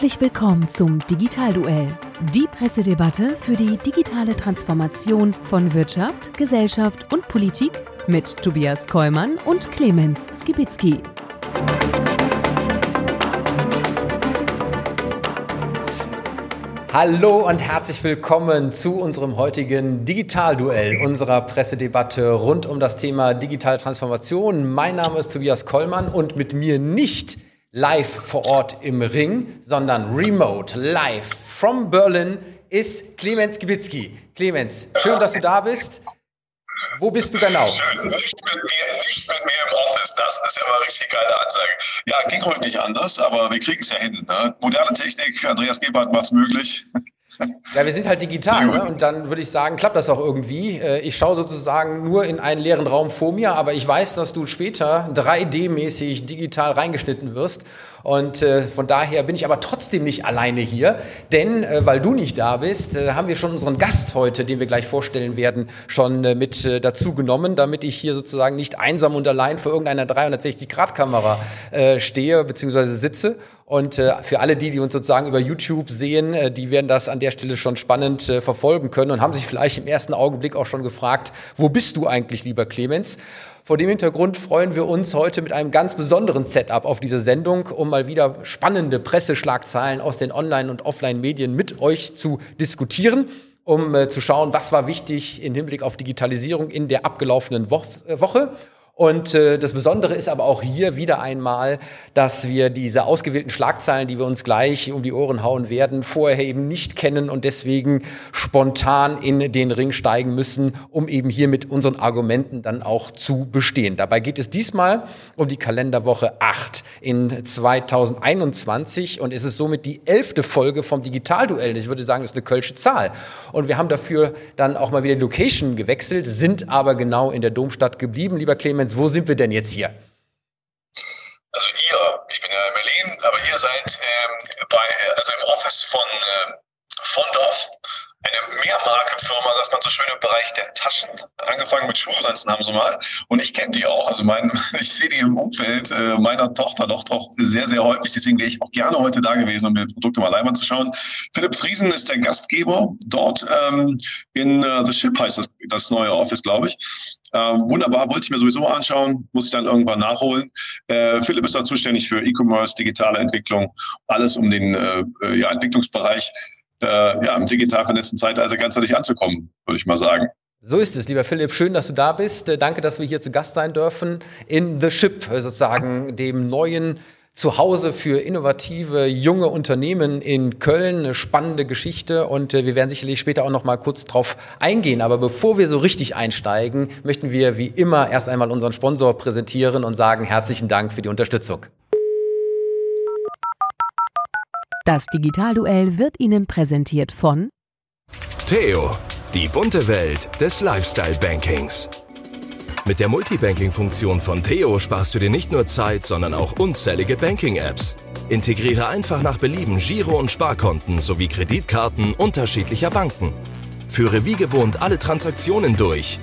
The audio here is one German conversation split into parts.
Herzlich willkommen zum Digitalduell, die Pressedebatte für die digitale Transformation von Wirtschaft, Gesellschaft und Politik mit Tobias Kollmann und Clemens Skibitzky. Hallo und herzlich willkommen zu unserem heutigen Digitalduell, unserer Pressedebatte rund um das Thema digitale Transformation. Mein Name ist Tobias Kollmann und mit mir nicht live vor Ort im Ring, sondern remote, live from Berlin ist Clemens Gibitzki. Clemens, schön, dass du da bist. Wo bist du genau? Schön, nicht mit mir, nicht mit mir im Office. Das ist ja mal richtig geile Ansage. Ja, ging heute nicht anders, aber wir kriegen es ja hin. Ne? Moderne Technik, Andreas Gebhardt macht es möglich. Ja, wir sind halt digital ne? und dann würde ich sagen, klappt das auch irgendwie. Äh, ich schaue sozusagen nur in einen leeren Raum vor mir, aber ich weiß, dass du später 3D-mäßig digital reingeschnitten wirst und äh, von daher bin ich aber trotzdem nicht alleine hier, denn äh, weil du nicht da bist, haben wir schon unseren Gast heute, den wir gleich vorstellen werden, schon mit dazu genommen, damit ich hier sozusagen nicht einsam und allein vor irgendeiner 360-Grad-Kamera äh, stehe bzw. sitze. Und äh, für alle die, die uns sozusagen über YouTube sehen, äh, die werden das an der Stelle schon spannend äh, verfolgen können und haben sich vielleicht im ersten Augenblick auch schon gefragt, wo bist du eigentlich, lieber Clemens? Vor dem Hintergrund freuen wir uns heute mit einem ganz besonderen Setup auf diese Sendung, um mal wieder spannende Presseschlagzeilen aus den Online- und Offline-Medien mit euch zu diskutieren um äh, zu schauen, was war wichtig im Hinblick auf Digitalisierung in der abgelaufenen Wo äh, Woche und äh, das Besondere ist aber auch hier wieder einmal, dass wir diese ausgewählten Schlagzeilen, die wir uns gleich um die Ohren hauen werden, vorher eben nicht kennen und deswegen spontan in den Ring steigen müssen, um eben hier mit unseren Argumenten dann auch zu bestehen. Dabei geht es diesmal um die Kalenderwoche 8 in 2021 und es ist somit die elfte Folge vom Digitalduell. Ich würde sagen, das ist eine kölsche Zahl. Und wir haben dafür dann auch mal wieder die Location gewechselt, sind aber genau in der Domstadt geblieben. Lieber Clemens, Clemens, wo sind wir denn jetzt hier? Also ihr, ich bin ja in Berlin, aber ihr seid ähm, bei, also im Office von äh, Fondorf, eine Mehrmarkenfirma, sagt man so schön im Bereich der Taschen. Angefangen mit Schuhpflanzen haben sie mal. Und ich kenne die auch. Also mein, ich sehe die im Umfeld äh, meiner Tochter doch doch sehr, sehr häufig. Deswegen wäre ich auch gerne heute da gewesen, um mir Produkte mal live anzuschauen. Philipp Friesen ist der Gastgeber dort ähm, in uh, The Ship heißt das, das neue Office, glaube ich. Ähm, wunderbar, wollte ich mir sowieso anschauen, muss ich dann irgendwann nachholen. Äh, Philipp ist da zuständig für E-Commerce, digitale Entwicklung, alles um den äh, äh ja, Entwicklungsbereich äh, ja, im digital vernetzten Zeitalter ganzheitlich anzukommen, würde ich mal sagen. So ist es, lieber Philipp. Schön, dass du da bist. Äh, danke, dass wir hier zu Gast sein dürfen in The Ship, äh, sozusagen dem neuen Zuhause für innovative junge Unternehmen in Köln. Eine spannende Geschichte und äh, wir werden sicherlich später auch noch mal kurz drauf eingehen. Aber bevor wir so richtig einsteigen, möchten wir wie immer erst einmal unseren Sponsor präsentieren und sagen herzlichen Dank für die Unterstützung. Das Digitalduell wird Ihnen präsentiert von Theo, die bunte Welt des Lifestyle Bankings. Mit der Multibanking-Funktion von Theo sparst du dir nicht nur Zeit, sondern auch unzählige Banking-Apps. Integriere einfach nach Belieben Giro- und Sparkonten sowie Kreditkarten unterschiedlicher Banken. Führe wie gewohnt alle Transaktionen durch.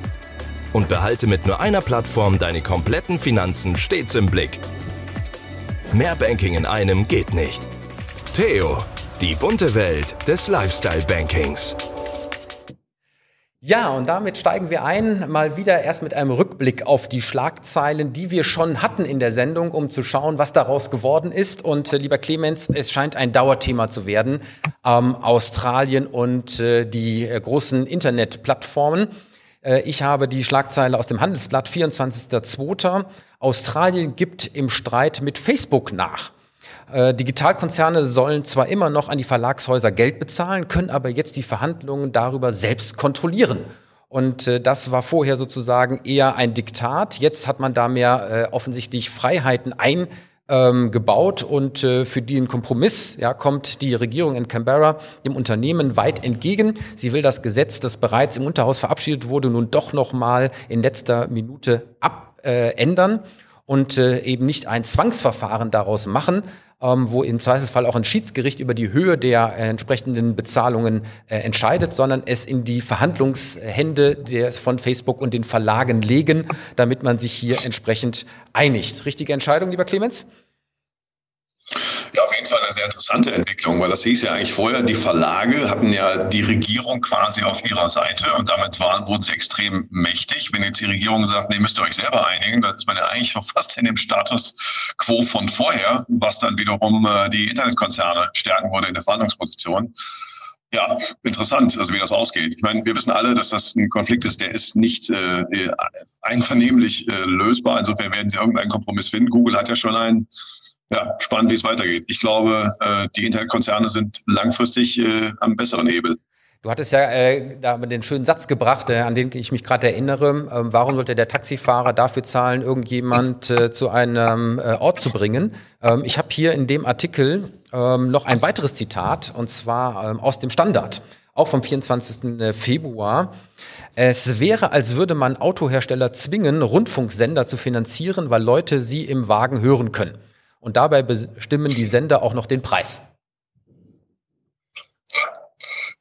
Und behalte mit nur einer Plattform deine kompletten Finanzen stets im Blick. Mehr Banking in einem geht nicht. Theo, die bunte Welt des Lifestyle-Bankings. Ja, und damit steigen wir ein, mal wieder erst mit einem Rückblick auf die Schlagzeilen, die wir schon hatten in der Sendung, um zu schauen, was daraus geworden ist. Und äh, lieber Clemens, es scheint ein Dauerthema zu werden. Ähm, Australien und äh, die äh, großen Internetplattformen. Äh, ich habe die Schlagzeile aus dem Handelsblatt 24.02. Australien gibt im Streit mit Facebook nach. Äh, Digitalkonzerne sollen zwar immer noch an die Verlagshäuser Geld bezahlen, können aber jetzt die Verhandlungen darüber selbst kontrollieren. Und äh, das war vorher sozusagen eher ein Diktat. Jetzt hat man da mehr äh, offensichtlich Freiheiten eingebaut ähm, und äh, für den Kompromiss ja, kommt die Regierung in Canberra dem Unternehmen weit entgegen. Sie will das Gesetz, das bereits im Unterhaus verabschiedet wurde, nun doch noch mal in letzter Minute abändern und äh, eben nicht ein Zwangsverfahren daraus machen, ähm, wo im Zweifelsfall auch ein Schiedsgericht über die Höhe der äh, entsprechenden Bezahlungen äh, entscheidet, sondern es in die Verhandlungshände der, von Facebook und den Verlagen legen, damit man sich hier entsprechend einigt. Richtige Entscheidung, lieber Clemens? Ja, auf jeden Fall eine sehr interessante Entwicklung, weil das hieß ja eigentlich vorher, die Verlage hatten ja die Regierung quasi auf ihrer Seite und damit waren, wurden sie extrem mächtig. Wenn jetzt die Regierung sagt, nee, müsst ihr euch selber einigen, dann ist man ja eigentlich schon fast in dem Status quo von vorher, was dann wiederum äh, die Internetkonzerne stärken würde in der Verhandlungsposition. Ja, interessant, also wie das ausgeht. Ich meine, wir wissen alle, dass das ein Konflikt ist, der ist nicht äh, einvernehmlich äh, lösbar. Insofern werden sie irgendeinen Kompromiss finden. Google hat ja schon einen. Ja, spannend, wie es weitergeht. Ich glaube, äh, die Internetkonzerne sind langfristig äh, am besseren Hebel. Du hattest ja äh, da den schönen Satz gebracht, äh, an den ich mich gerade erinnere. Ähm, warum sollte der Taxifahrer dafür zahlen, irgendjemand äh, zu einem äh, Ort zu bringen? Ähm, ich habe hier in dem Artikel ähm, noch ein weiteres Zitat, und zwar ähm, aus dem Standard, auch vom 24. Äh, Februar. Es wäre, als würde man Autohersteller zwingen, Rundfunksender zu finanzieren, weil Leute sie im Wagen hören können. Und dabei bestimmen die Sender auch noch den Preis.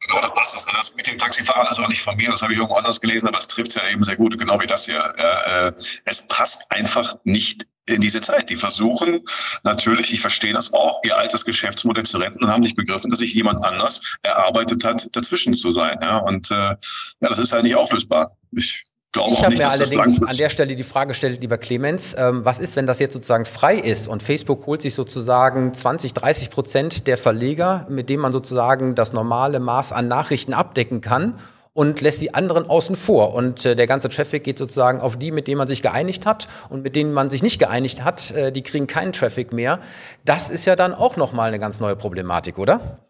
Genau, das passt. Das, das mit dem Taxifahrer ist auch nicht von mir, das habe ich irgendwo anders gelesen, aber es trifft ja eben sehr gut, genau wie das hier. Äh, es passt einfach nicht in diese Zeit. Die versuchen natürlich, ich verstehe das auch, ihr altes Geschäftsmodell zu retten und haben nicht begriffen, dass sich jemand anders erarbeitet hat, dazwischen zu sein. Und äh, ja, das ist halt nicht auflösbar. Ich glaube ich habe mir allerdings an der Stelle die Frage gestellt, lieber Clemens, ähm, was ist, wenn das jetzt sozusagen frei ist und Facebook holt sich sozusagen 20, 30 Prozent der Verleger, mit denen man sozusagen das normale Maß an Nachrichten abdecken kann und lässt die anderen außen vor. Und äh, der ganze Traffic geht sozusagen auf die, mit denen man sich geeinigt hat und mit denen man sich nicht geeinigt hat, äh, die kriegen keinen Traffic mehr. Das ist ja dann auch nochmal eine ganz neue Problematik, oder?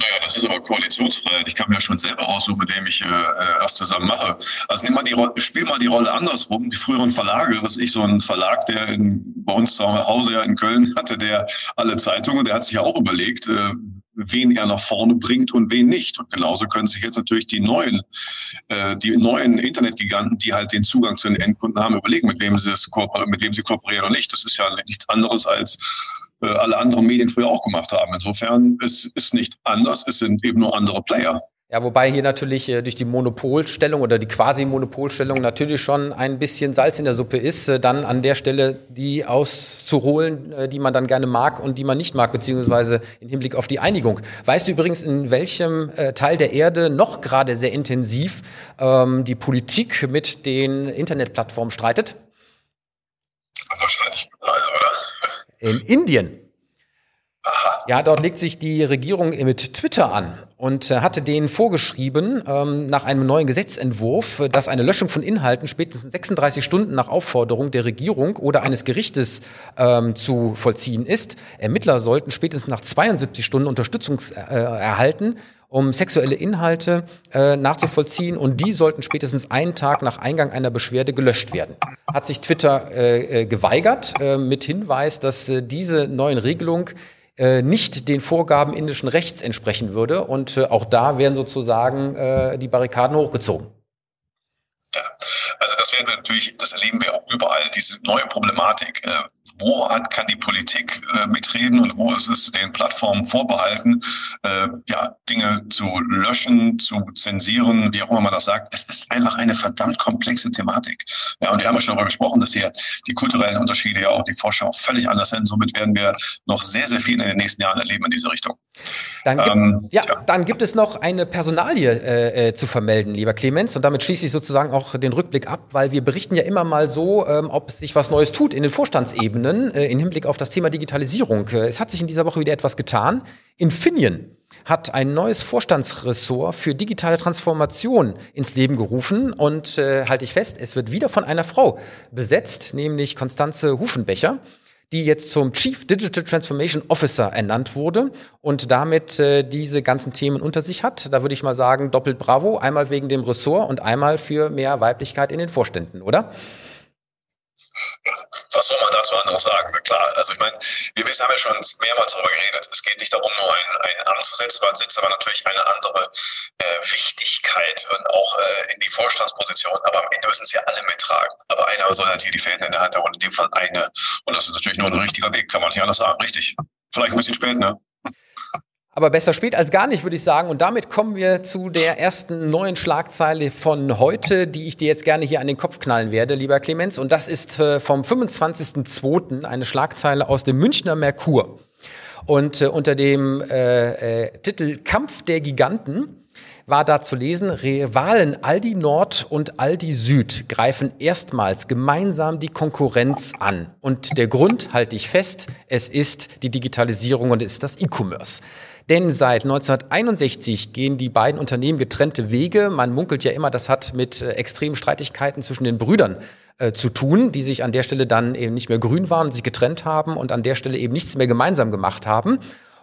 Naja, das ist aber Koalitionsfreiheit. Ich kann mir ja schon selber aussuchen, mit wem ich äh, äh erst zusammen mache. Also nimm mal die spiel mal die Rolle andersrum. Die früheren Verlage, was ich so ein Verlag, der in, bei uns zu Hause ja in Köln hatte, der alle Zeitungen, der hat sich ja auch überlegt, äh, wen er nach vorne bringt und wen nicht. Und genauso können sich jetzt natürlich die neuen, äh, die neuen Internetgiganten, die halt den Zugang zu den Endkunden haben, überlegen, mit wem sie es mit wem sie kooperieren oder nicht. Das ist ja nichts anderes als alle anderen Medien früher auch gemacht haben. Insofern ist es nicht anders, es sind eben nur andere Player. Ja, wobei hier natürlich äh, durch die Monopolstellung oder die Quasi-Monopolstellung natürlich schon ein bisschen Salz in der Suppe ist, äh, dann an der Stelle die auszuholen, äh, die man dann gerne mag und die man nicht mag, beziehungsweise im Hinblick auf die Einigung. Weißt du übrigens, in welchem äh, Teil der Erde noch gerade sehr intensiv ähm, die Politik mit den Internetplattformen streitet? Wahrscheinlich überall, oder? In Indien. Ja, dort legt sich die Regierung mit Twitter an und äh, hatte denen vorgeschrieben, ähm, nach einem neuen Gesetzentwurf, dass eine Löschung von Inhalten spätestens 36 Stunden nach Aufforderung der Regierung oder eines Gerichtes ähm, zu vollziehen ist. Ermittler sollten spätestens nach 72 Stunden Unterstützung äh, erhalten, um sexuelle Inhalte äh, nachzuvollziehen und die sollten spätestens einen Tag nach Eingang einer Beschwerde gelöscht werden. Hat sich Twitter äh, äh geweigert äh, mit Hinweis, dass äh, diese neuen Regelungen äh, nicht den Vorgaben indischen Rechts entsprechen würde. Und äh, auch da werden sozusagen äh, die Barrikaden hochgezogen. Ja, also das werden wir natürlich, das erleben wir auch überall, diese neue Problematik. Äh, wo hat, kann die Politik äh, mitreden und wo ist es den Plattformen vorbehalten, äh, ja, Dinge zu löschen, zu zensieren, wie auch immer man das sagt. Es ist einfach eine verdammt komplexe Thematik. Ja, und wir haben ja schon darüber gesprochen, dass hier die kulturellen Unterschiede ja auch die Vorschau völlig anders sind. Somit werden wir noch sehr, sehr viel in den nächsten Jahren erleben in diese Richtung. Dann gibt, ähm, ja, ja, dann gibt es noch eine Personalie äh, äh, zu vermelden, lieber Clemens. Und damit schließe ich sozusagen auch den Rückblick ab, weil wir berichten ja immer mal so, ähm, ob sich was Neues tut in den Vorstandsebenen. Äh, im Hinblick auf das Thema Digitalisierung. Äh, es hat sich in dieser Woche wieder etwas getan. Infineon hat ein neues Vorstandsressort für digitale Transformation ins Leben gerufen und äh, halte ich fest, es wird wieder von einer Frau besetzt, nämlich Konstanze Hufenbecher die jetzt zum Chief Digital Transformation Officer ernannt wurde und damit äh, diese ganzen Themen unter sich hat. Da würde ich mal sagen, doppelt bravo, einmal wegen dem Ressort und einmal für mehr Weiblichkeit in den Vorständen, oder? Was soll man dazu anderes sagen? Klar, also ich meine, wir wissen, haben ja schon mehrmals darüber geredet. Es geht nicht darum, nur ein, ein Amt zu setzen, man sitzt aber natürlich eine andere äh, Wichtigkeit und auch äh, in die Vorstandsposition. Aber am Ende müssen sie ja alle mittragen. Aber einer soll halt hier die Fäden in der Hand haben und in dem Fall eine. Und das ist natürlich nur ein richtiger Weg, kann man nicht anders sagen. Richtig. Vielleicht ein bisschen spät, ne? Aber besser spät als gar nicht, würde ich sagen. Und damit kommen wir zu der ersten neuen Schlagzeile von heute, die ich dir jetzt gerne hier an den Kopf knallen werde, lieber Clemens. Und das ist äh, vom 25.02. eine Schlagzeile aus dem Münchner Merkur. Und äh, unter dem äh, äh, Titel Kampf der Giganten war da zu lesen, Rivalen Aldi Nord und Aldi Süd greifen erstmals gemeinsam die Konkurrenz an. Und der Grund, halte ich fest, es ist die Digitalisierung und es ist das E-Commerce. Denn seit 1961 gehen die beiden Unternehmen getrennte Wege. Man munkelt ja immer, das hat mit äh, extremen Streitigkeiten zwischen den Brüdern äh, zu tun, die sich an der Stelle dann eben nicht mehr grün waren, sich getrennt haben und an der Stelle eben nichts mehr gemeinsam gemacht haben.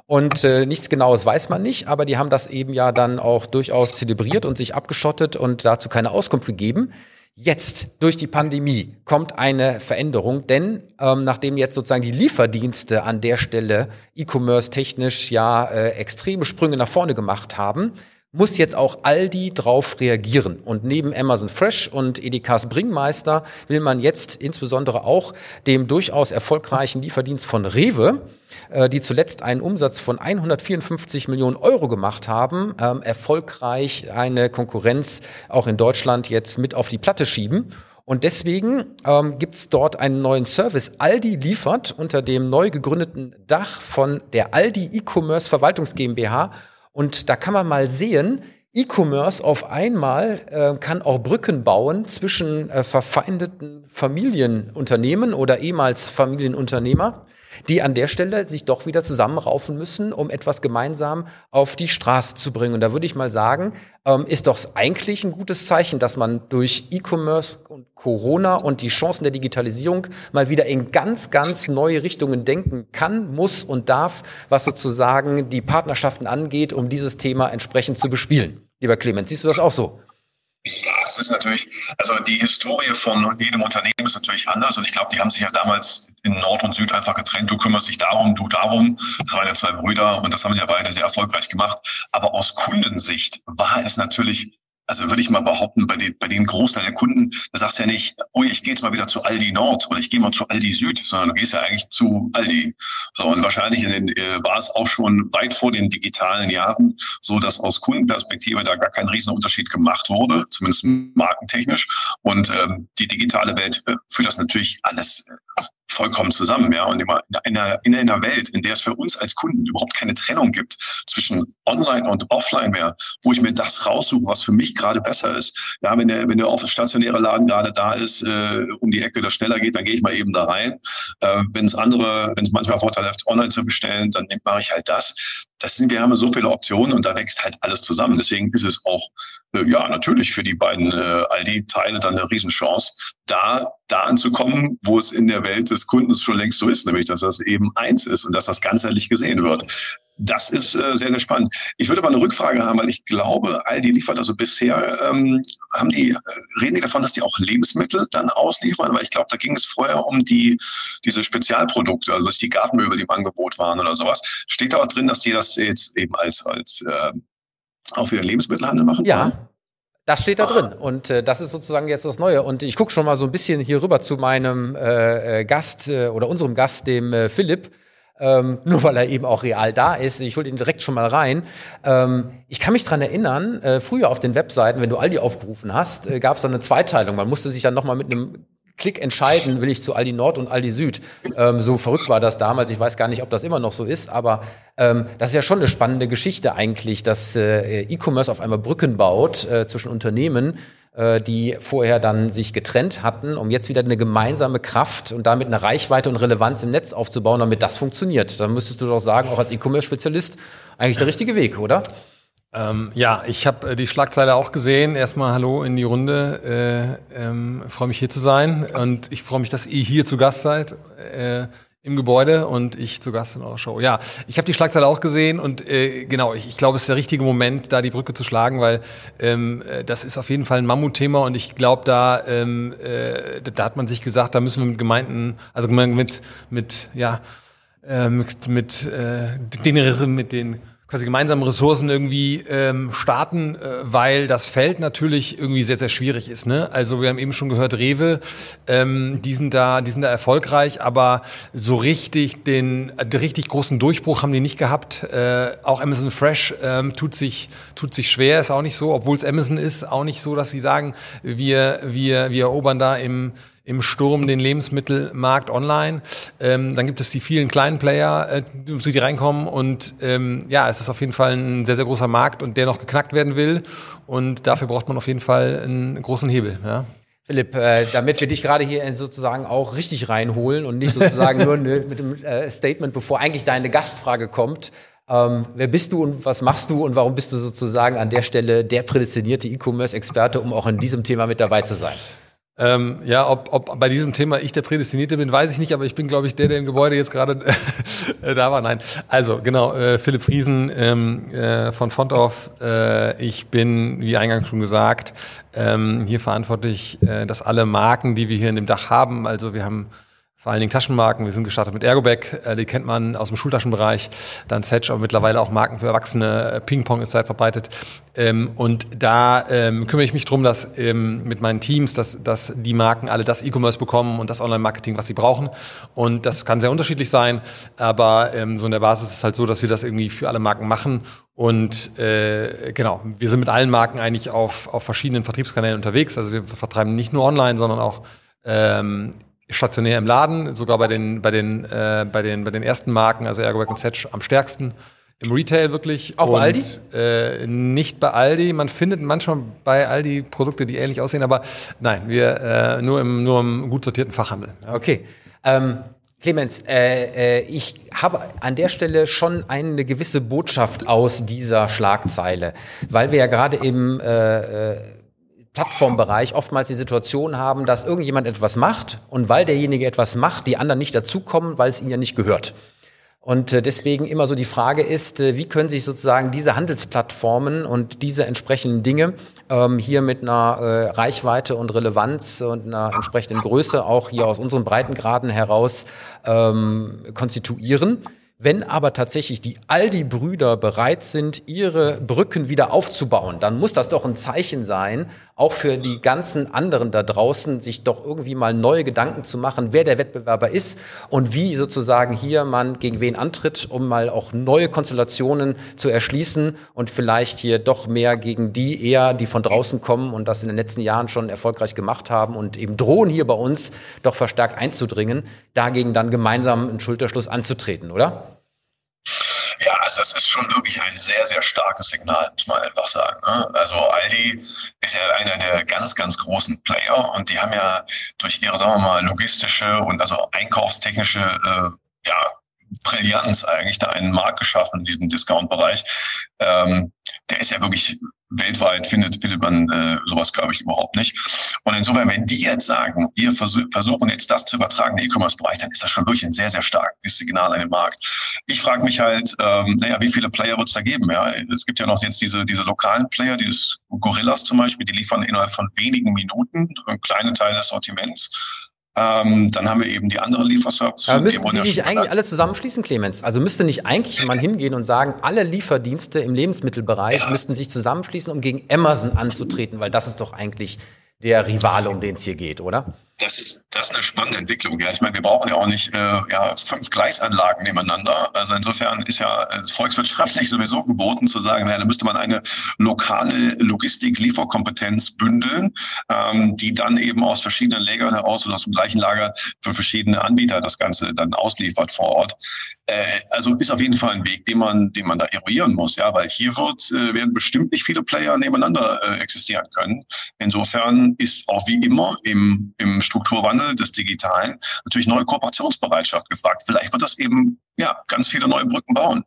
Und äh, nichts Genaues weiß man nicht, aber die haben das eben ja dann auch durchaus zelebriert und sich abgeschottet und dazu keine Auskunft gegeben. Jetzt durch die Pandemie kommt eine Veränderung, denn ähm, nachdem jetzt sozusagen die Lieferdienste an der Stelle e-commerce technisch ja äh, extreme Sprünge nach vorne gemacht haben, muss jetzt auch Aldi drauf reagieren. Und neben Amazon Fresh und Edekas Bringmeister will man jetzt insbesondere auch dem durchaus erfolgreichen Lieferdienst von Rewe, äh, die zuletzt einen Umsatz von 154 Millionen Euro gemacht haben, ähm, erfolgreich eine Konkurrenz auch in Deutschland jetzt mit auf die Platte schieben. Und deswegen ähm, gibt es dort einen neuen Service. Aldi liefert unter dem neu gegründeten Dach von der Aldi E-Commerce Verwaltungs GmbH und da kann man mal sehen, E-Commerce auf einmal äh, kann auch Brücken bauen zwischen äh, verfeindeten Familienunternehmen oder ehemals Familienunternehmer die an der Stelle sich doch wieder zusammenraufen müssen, um etwas gemeinsam auf die Straße zu bringen. Und da würde ich mal sagen, ähm, ist doch eigentlich ein gutes Zeichen, dass man durch E-Commerce und Corona und die Chancen der Digitalisierung mal wieder in ganz, ganz neue Richtungen denken kann, muss und darf, was sozusagen die Partnerschaften angeht, um dieses Thema entsprechend zu bespielen. Lieber Clemens, siehst du das auch so? Ja, es ist natürlich, also die Historie von jedem Unternehmen ist natürlich anders und ich glaube, die haben sich ja damals in Nord und Süd einfach getrennt. Du kümmerst dich darum, du darum. Das waren ja zwei Brüder und das haben sie ja beide sehr erfolgreich gemacht. Aber aus Kundensicht war es natürlich also würde ich mal behaupten, bei den, bei den Großteil der Kunden, da sagst du ja nicht, oh, ich gehe jetzt mal wieder zu Aldi Nord oder ich gehe mal zu Aldi Süd, sondern du gehst ja eigentlich zu Aldi. So, und wahrscheinlich in den, äh, war es auch schon weit vor den digitalen Jahren so, dass aus Kundenperspektive da gar kein Riesenunterschied gemacht wurde, zumindest markentechnisch. Und ähm, die digitale Welt äh, führt das natürlich alles äh, vollkommen zusammen, ja. Und immer in einer, in einer Welt, in der es für uns als Kunden überhaupt keine Trennung gibt zwischen Online und Offline mehr, wo ich mir das raussuche, was für mich gerade besser ist. Ja, wenn der, wenn der stationäre Laden gerade da ist, äh, um die Ecke, das schneller geht, dann gehe ich mal eben da rein. Äh, wenn es andere, wenn es manchmal Vorteile hat, online zu bestellen, dann mache ich halt das das sind, wir haben so viele Optionen und da wächst halt alles zusammen. Deswegen ist es auch, ja, natürlich für die beiden äh, Aldi-Teile dann eine Riesenchance, da, da anzukommen, wo es in der Welt des Kundens schon längst so ist, nämlich, dass das eben eins ist und dass das ganzheitlich gesehen wird. Das ist äh, sehr, sehr spannend. Ich würde mal eine Rückfrage haben, weil ich glaube, Aldi liefert also bisher, ähm, haben die, äh, reden die davon, dass die auch Lebensmittel dann ausliefern? Weil ich glaube, da ging es vorher um die, diese Spezialprodukte, also dass die Gartenmöbel, die im Angebot waren oder sowas. Steht da auch drin, dass die das jetzt eben als, als äh, auch für den Lebensmittelhandel machen? Ja. Das steht da drin und äh, das ist sozusagen jetzt das Neue. Und ich gucke schon mal so ein bisschen hier rüber zu meinem äh, äh Gast äh, oder unserem Gast, dem äh, Philipp ähm, nur weil er eben auch real da ist. Ich hole ihn direkt schon mal rein. Ähm, ich kann mich dran erinnern, äh, früher auf den Webseiten, wenn du Aldi aufgerufen hast, äh, gab es dann eine Zweiteilung. Man musste sich dann nochmal mit einem Klick entscheiden, will ich zu Aldi Nord und Aldi Süd. Ähm, so verrückt war das damals. Ich weiß gar nicht, ob das immer noch so ist, aber ähm, das ist ja schon eine spannende Geschichte eigentlich, dass äh, E-Commerce auf einmal Brücken baut äh, zwischen Unternehmen äh, die vorher dann sich getrennt hatten, um jetzt wieder eine gemeinsame Kraft und damit eine Reichweite und Relevanz im Netz aufzubauen, damit das funktioniert. Dann müsstest du doch sagen, auch als E-Commerce-Spezialist, eigentlich der richtige Weg, oder? Ähm, ja, ich habe äh, die Schlagzeile auch gesehen. Erstmal Hallo in die Runde. Äh, ähm, freue mich hier zu sein und ich freue mich, dass ihr hier zu Gast seid. Äh, im Gebäude und ich zu Gast in eurer Show. Ja, ich habe die Schlagzeile auch gesehen und äh, genau, ich, ich glaube, es ist der richtige Moment, da die Brücke zu schlagen, weil ähm, äh, das ist auf jeden Fall ein Mammutthema und ich glaube, da, ähm, äh, da hat man sich gesagt, da müssen wir mit Gemeinden, also mit, mit ja, mit, mit, äh, den, mit den quasi gemeinsame Ressourcen irgendwie ähm, starten, äh, weil das Feld natürlich irgendwie sehr, sehr schwierig ist. Ne? Also wir haben eben schon gehört, Rewe, ähm, die sind da, die sind da erfolgreich, aber so richtig den, den richtig großen Durchbruch haben die nicht gehabt. Äh, auch Amazon Fresh ähm, tut sich, tut sich schwer, ist auch nicht so, obwohl es Amazon ist, auch nicht so, dass sie sagen, wir, wir, wir erobern da im im Sturm den Lebensmittelmarkt online. Ähm, dann gibt es die vielen kleinen Player, äh, die reinkommen und ähm, ja, es ist auf jeden Fall ein sehr, sehr großer Markt und der noch geknackt werden will und dafür braucht man auf jeden Fall einen großen Hebel. Ja. Philipp, äh, damit wir dich gerade hier sozusagen auch richtig reinholen und nicht sozusagen nur mit dem äh, Statement, bevor eigentlich deine Gastfrage kommt. Ähm, wer bist du und was machst du und warum bist du sozusagen an der Stelle der prädestinierte E-Commerce-Experte, um auch in diesem Thema mit dabei zu sein? Ähm, ja, ob, ob bei diesem Thema ich der Prädestinierte bin, weiß ich nicht, aber ich bin, glaube ich, der, der im Gebäude jetzt gerade äh, da war. Nein, also genau, äh, Philipp Friesen ähm, äh, von Fontorf. Äh, ich bin, wie eingangs schon gesagt, ähm, hier verantwortlich, äh, dass alle Marken, die wir hier in dem Dach haben, also wir haben vor allen Dingen Taschenmarken. Wir sind gestartet mit Ergobag, äh, die kennt man aus dem Schultaschenbereich. Dann Sedge, aber mittlerweile auch Marken für Erwachsene. Äh, Ping-Pong ist weit verbreitet. Ähm, und da ähm, kümmere ich mich drum, dass ähm, mit meinen Teams, dass, dass die Marken alle das E-Commerce bekommen und das Online-Marketing, was sie brauchen. Und das kann sehr unterschiedlich sein, aber so in der Basis ist es halt so, dass wir das irgendwie für alle Marken machen und äh, genau, wir sind mit allen Marken eigentlich auf, auf verschiedenen Vertriebskanälen unterwegs. Also wir vertreiben nicht nur online, sondern auch ähm, stationär im Laden, sogar bei den, bei den, äh, bei den, bei den ersten Marken, also Ergoback und Setch am stärksten. Im Retail wirklich. Auch bei Aldi? Äh, nicht bei Aldi. Man findet manchmal bei Aldi Produkte, die ähnlich aussehen, aber nein, wir äh, nur, im, nur im gut sortierten Fachhandel. Okay. Ähm, Clemens, äh, äh, ich habe an der Stelle schon eine gewisse Botschaft aus dieser Schlagzeile, weil wir ja gerade im äh, äh Plattformbereich oftmals die Situation haben, dass irgendjemand etwas macht und weil derjenige etwas macht, die anderen nicht dazukommen, weil es ihnen ja nicht gehört. Und äh, deswegen immer so die Frage ist, äh, wie können sich sozusagen diese Handelsplattformen und diese entsprechenden Dinge ähm, hier mit einer äh, Reichweite und Relevanz und einer entsprechenden Größe auch hier aus unseren Breitengraden heraus ähm, konstituieren. Wenn aber tatsächlich die Aldi-Brüder bereit sind, ihre Brücken wieder aufzubauen, dann muss das doch ein Zeichen sein, auch für die ganzen anderen da draußen, sich doch irgendwie mal neue Gedanken zu machen, wer der Wettbewerber ist und wie sozusagen hier man gegen wen antritt, um mal auch neue Konstellationen zu erschließen und vielleicht hier doch mehr gegen die eher, die von draußen kommen und das in den letzten Jahren schon erfolgreich gemacht haben und eben drohen hier bei uns doch verstärkt einzudringen, dagegen dann gemeinsam einen Schulterschluss anzutreten, oder? Ja, also das ist schon wirklich ein sehr, sehr starkes Signal, muss man einfach sagen. Ne? Also Aldi ist ja einer der ganz, ganz großen Player und die haben ja durch ihre, sagen wir mal, logistische und also einkaufstechnische äh, ja, Brillanz eigentlich da einen Markt geschaffen in diesem Discount-Bereich. Ähm, der ist ja wirklich weltweit findet, findet man äh, sowas, glaube ich, überhaupt nicht. Und insofern, wenn die jetzt sagen, wir versuch, versuchen jetzt das zu übertragen, den E-Commerce-Bereich, dann ist das schon wirklich ein sehr, sehr starkes Signal an den Markt. Ich frage mich halt, ähm, naja, wie viele Player wird es da geben? Ja? Es gibt ja noch jetzt diese, diese lokalen Player, dieses Gorillas zum Beispiel, die liefern innerhalb von wenigen Minuten einen kleinen Teil des Sortiments. Ähm, dann haben wir eben die andere Lieferservice. Aber müssten Sie sich eigentlich alle zusammenschließen, Clemens? Also müsste nicht eigentlich mal hingehen und sagen, alle Lieferdienste im Lebensmittelbereich ja. müssten sich zusammenschließen, um gegen Amazon anzutreten, weil das ist doch eigentlich der Rivale, um den es hier geht, oder? Das ist, das ist eine spannende Entwicklung. Ja, ich meine, wir brauchen ja auch nicht äh, ja, fünf Gleisanlagen nebeneinander. Also insofern ist ja äh, volkswirtschaftlich sowieso geboten zu sagen, ja, da müsste man eine lokale Logistik-Lieferkompetenz bündeln, ähm, die dann eben aus verschiedenen Lägern heraus oder aus dem gleichen Lager für verschiedene Anbieter das Ganze dann ausliefert vor Ort. Äh, also ist auf jeden Fall ein Weg, den man, den man da eruieren muss, ja, weil hier wird, äh, werden bestimmt nicht viele Player nebeneinander äh, existieren können. Insofern ist auch wie immer im, im Strukturwandel des Digitalen natürlich neue Kooperationsbereitschaft gefragt. Vielleicht wird das eben ja ganz viele neue Brücken bauen.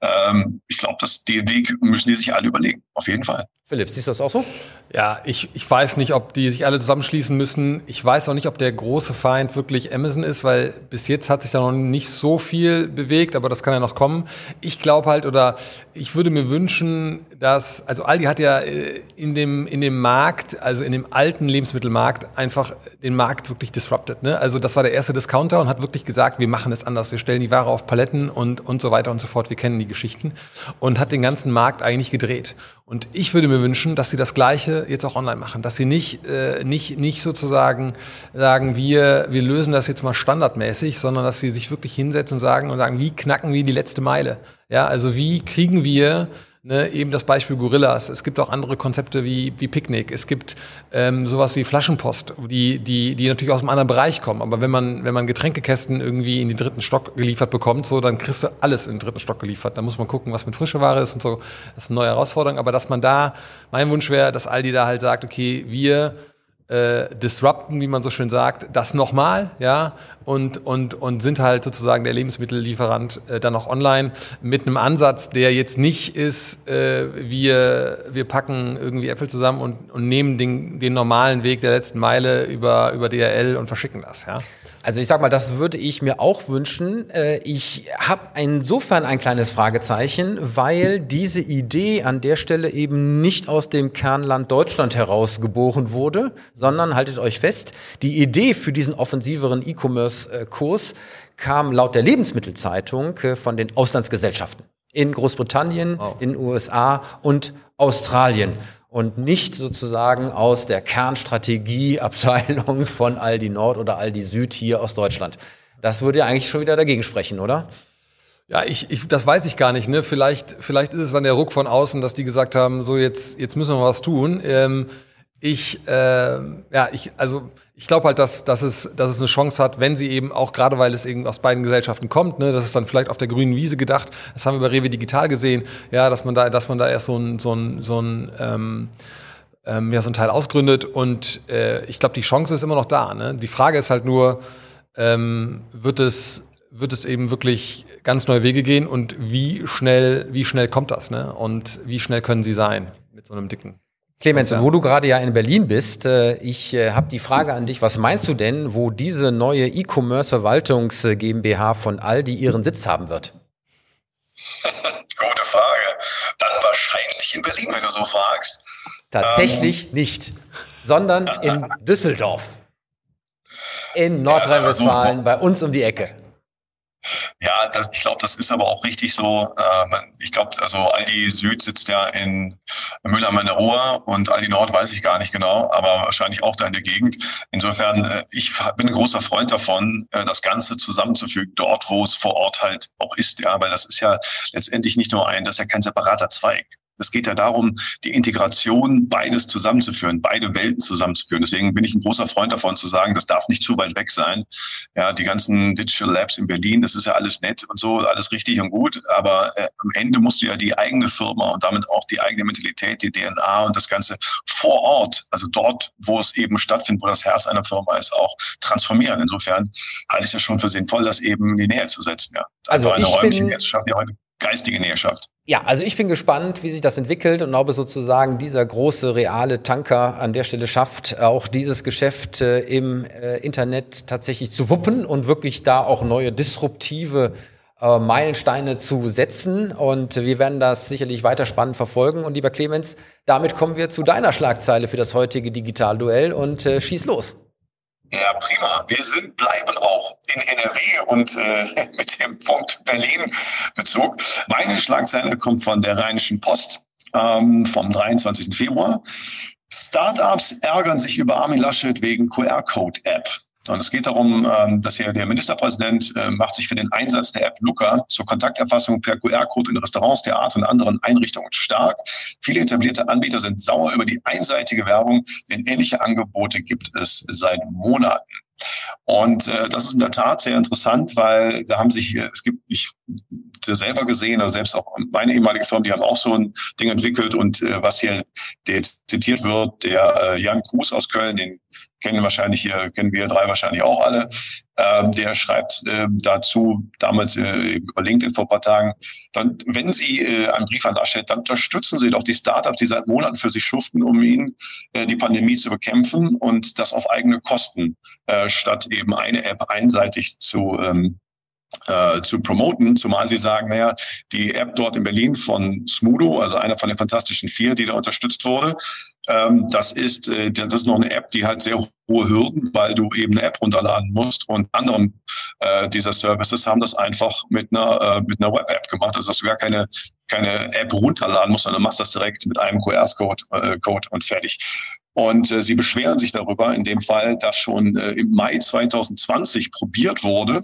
Ähm, ich glaube, dass den Weg müssen die sich alle überlegen. Auf jeden Fall. Philipp, siehst du das auch so? Ja, ich, ich weiß nicht, ob die sich alle zusammenschließen müssen. Ich weiß auch nicht, ob der große Feind wirklich Amazon ist, weil bis jetzt hat sich da noch nicht so viel bewegt, aber das kann ja noch kommen. Ich glaube halt, oder ich würde mir wünschen, dass, also Aldi hat ja äh, in dem, in dem Markt, also in dem alten Lebensmittelmarkt, einfach den Markt wirklich disrupted. Ne? Also das war der erste Discounter und hat wirklich gesagt, wir machen es anders, wir stellen die Ware auf Paletten und, und so weiter und so fort. Wir kennen die Geschichten und hat den ganzen Markt eigentlich gedreht. Und ich würde mir wünschen, dass sie das Gleiche jetzt auch online machen, dass sie nicht, äh, nicht, nicht sozusagen sagen, wir, wir lösen das jetzt mal standardmäßig, sondern dass sie sich wirklich hinsetzen und sagen und sagen, wie knacken wir die letzte Meile? Ja, also wie kriegen wir Ne, eben das Beispiel Gorillas. Es gibt auch andere Konzepte wie, wie Picknick. Es gibt ähm, sowas wie Flaschenpost, die, die, die natürlich aus einem anderen Bereich kommen. Aber wenn man, wenn man Getränkekästen irgendwie in den dritten Stock geliefert bekommt, so, dann kriegst du alles in den dritten Stock geliefert. Da muss man gucken, was mit frische Ware ist und so. Das ist eine neue Herausforderung. Aber dass man da, mein Wunsch wäre, dass Aldi da halt sagt, okay, wir äh, disrupten, wie man so schön sagt, das nochmal, ja, und, und, und sind halt sozusagen der Lebensmittellieferant äh, dann auch online mit einem Ansatz, der jetzt nicht ist, äh, wir, wir packen irgendwie Äpfel zusammen und, und nehmen den, den normalen Weg der letzten Meile über, über DRL und verschicken das, ja. Also ich sag mal, das würde ich mir auch wünschen. Äh, ich habe insofern ein kleines Fragezeichen, weil diese Idee an der Stelle eben nicht aus dem Kernland Deutschland heraus geboren wurde, sondern haltet euch fest, die Idee für diesen offensiveren E-Commerce-Kurs kam laut der Lebensmittelzeitung äh, von den Auslandsgesellschaften in Großbritannien, oh. in USA und Australien und nicht sozusagen aus der Kernstrategieabteilung von Aldi Nord oder Aldi Süd hier aus Deutschland. Das würde ja eigentlich schon wieder dagegen sprechen, oder? Ja, ich, ich, das weiß ich gar nicht. Ne? Vielleicht, vielleicht ist es dann der Ruck von außen, dass die gesagt haben, so jetzt, jetzt müssen wir was tun. Ähm, ich, äh, ja, ich, also ich glaube halt, dass, dass, es, dass es eine Chance hat, wenn sie eben auch gerade, weil es eben aus beiden Gesellschaften kommt, ne, das ist dann vielleicht auf der grünen Wiese gedacht. Das haben wir bei Rewe Digital gesehen, ja, dass man da, dass man da erst so ein, so ein, so ein ähm, ähm, ja, so ein Teil ausgründet. Und äh, ich glaube, die Chance ist immer noch da. Ne? Die Frage ist halt nur, ähm, wird es wird es eben wirklich ganz neue Wege gehen und wie schnell, wie schnell kommt das, ne? Und wie schnell können sie sein mit so einem dicken Clemens, ja. wo du gerade ja in Berlin bist, äh, ich äh, habe die Frage an dich, was meinst du denn, wo diese neue E-Commerce-Verwaltungs GmbH von Aldi ihren Sitz haben wird? Gute Frage. Dann wahrscheinlich in Berlin, wenn du so fragst. Tatsächlich ähm. nicht, sondern in Düsseldorf. In Nordrhein-Westfalen, bei uns um die Ecke. Ja, das, ich glaube, das ist aber auch richtig so. Äh, ich glaube, also Aldi Süd sitzt ja in Mülheim an der Ruhr und Aldi Nord weiß ich gar nicht genau, aber wahrscheinlich auch da in der Gegend. Insofern, äh, ich bin ein großer Freund davon, äh, das Ganze zusammenzufügen, dort, wo es vor Ort halt auch ist. Ja, weil das ist ja letztendlich nicht nur ein, das ist ja kein separater Zweig. Es geht ja darum, die Integration beides zusammenzuführen, beide Welten zusammenzuführen. Deswegen bin ich ein großer Freund davon zu sagen, das darf nicht zu weit weg sein. Ja, die ganzen Digital Labs in Berlin, das ist ja alles nett und so, alles richtig und gut. Aber äh, am Ende musst du ja die eigene Firma und damit auch die eigene Mentalität, die DNA und das Ganze vor Ort, also dort, wo es eben stattfindet, wo das Herz einer Firma ist, auch transformieren. Insofern halte ich es ja schon für sinnvoll, das eben in die Nähe zu setzen. Ja. Also, also eine räumliche bin, die heute geistige Nähe schafft. Ja, also ich bin gespannt, wie sich das entwickelt und ob es sozusagen dieser große reale Tanker an der Stelle schafft, auch dieses Geschäft äh, im äh, Internet tatsächlich zu wuppen und wirklich da auch neue disruptive äh, Meilensteine zu setzen. Und wir werden das sicherlich weiter spannend verfolgen. Und lieber Clemens, damit kommen wir zu deiner Schlagzeile für das heutige Digitalduell und äh, schieß los. Ja, prima. Wir sind, bleiben auch in NRW und äh, mit dem Punkt Berlin-Bezug. Meine Schlagzeile kommt von der Rheinischen Post ähm, vom 23. Februar. Startups ärgern sich über Armin Laschet wegen QR-Code-App. Und es geht darum, ähm, dass hier der Ministerpräsident äh, macht sich für den Einsatz der App Luca zur Kontakterfassung per QR-Code in Restaurants, Theatern und anderen Einrichtungen stark. Viele etablierte Anbieter sind sauer über die einseitige Werbung, denn ähnliche Angebote gibt es seit Monaten. Und äh, das ist in der Tat sehr interessant, weil da haben sich, äh, es gibt, ich selber gesehen, also selbst auch meine ehemalige Firma, die hat auch so ein Ding entwickelt und äh, was hier der zitiert wird, der äh, Jan Kruse aus Köln, den kennen wahrscheinlich hier, kennen wir drei wahrscheinlich auch alle. Ähm, der schreibt äh, dazu damals äh, über LinkedIn vor ein paar Tagen, dann, wenn Sie äh, einen Brief an Laschet, dann unterstützen Sie doch die Startups, die seit Monaten für sich schuften, um ihnen äh, die Pandemie zu bekämpfen und das auf eigene Kosten, äh, statt eben eine App einseitig zu ähm, äh, zu promoten, zumal sie sagen, naja, die App dort in Berlin von Smudo, also einer von den fantastischen vier, die da unterstützt wurde, ähm, das ist äh, das ist noch eine App, die hat sehr hohe Hürden, weil du eben eine App runterladen musst und andere äh, dieser Services haben das einfach mit einer äh, mit einer Web-App gemacht, also dass du gar keine keine App runterladen musst, sondern machst das direkt mit einem QR-Code äh, Code und fertig. Und äh, sie beschweren sich darüber, in dem Fall, dass schon äh, im Mai 2020 probiert wurde,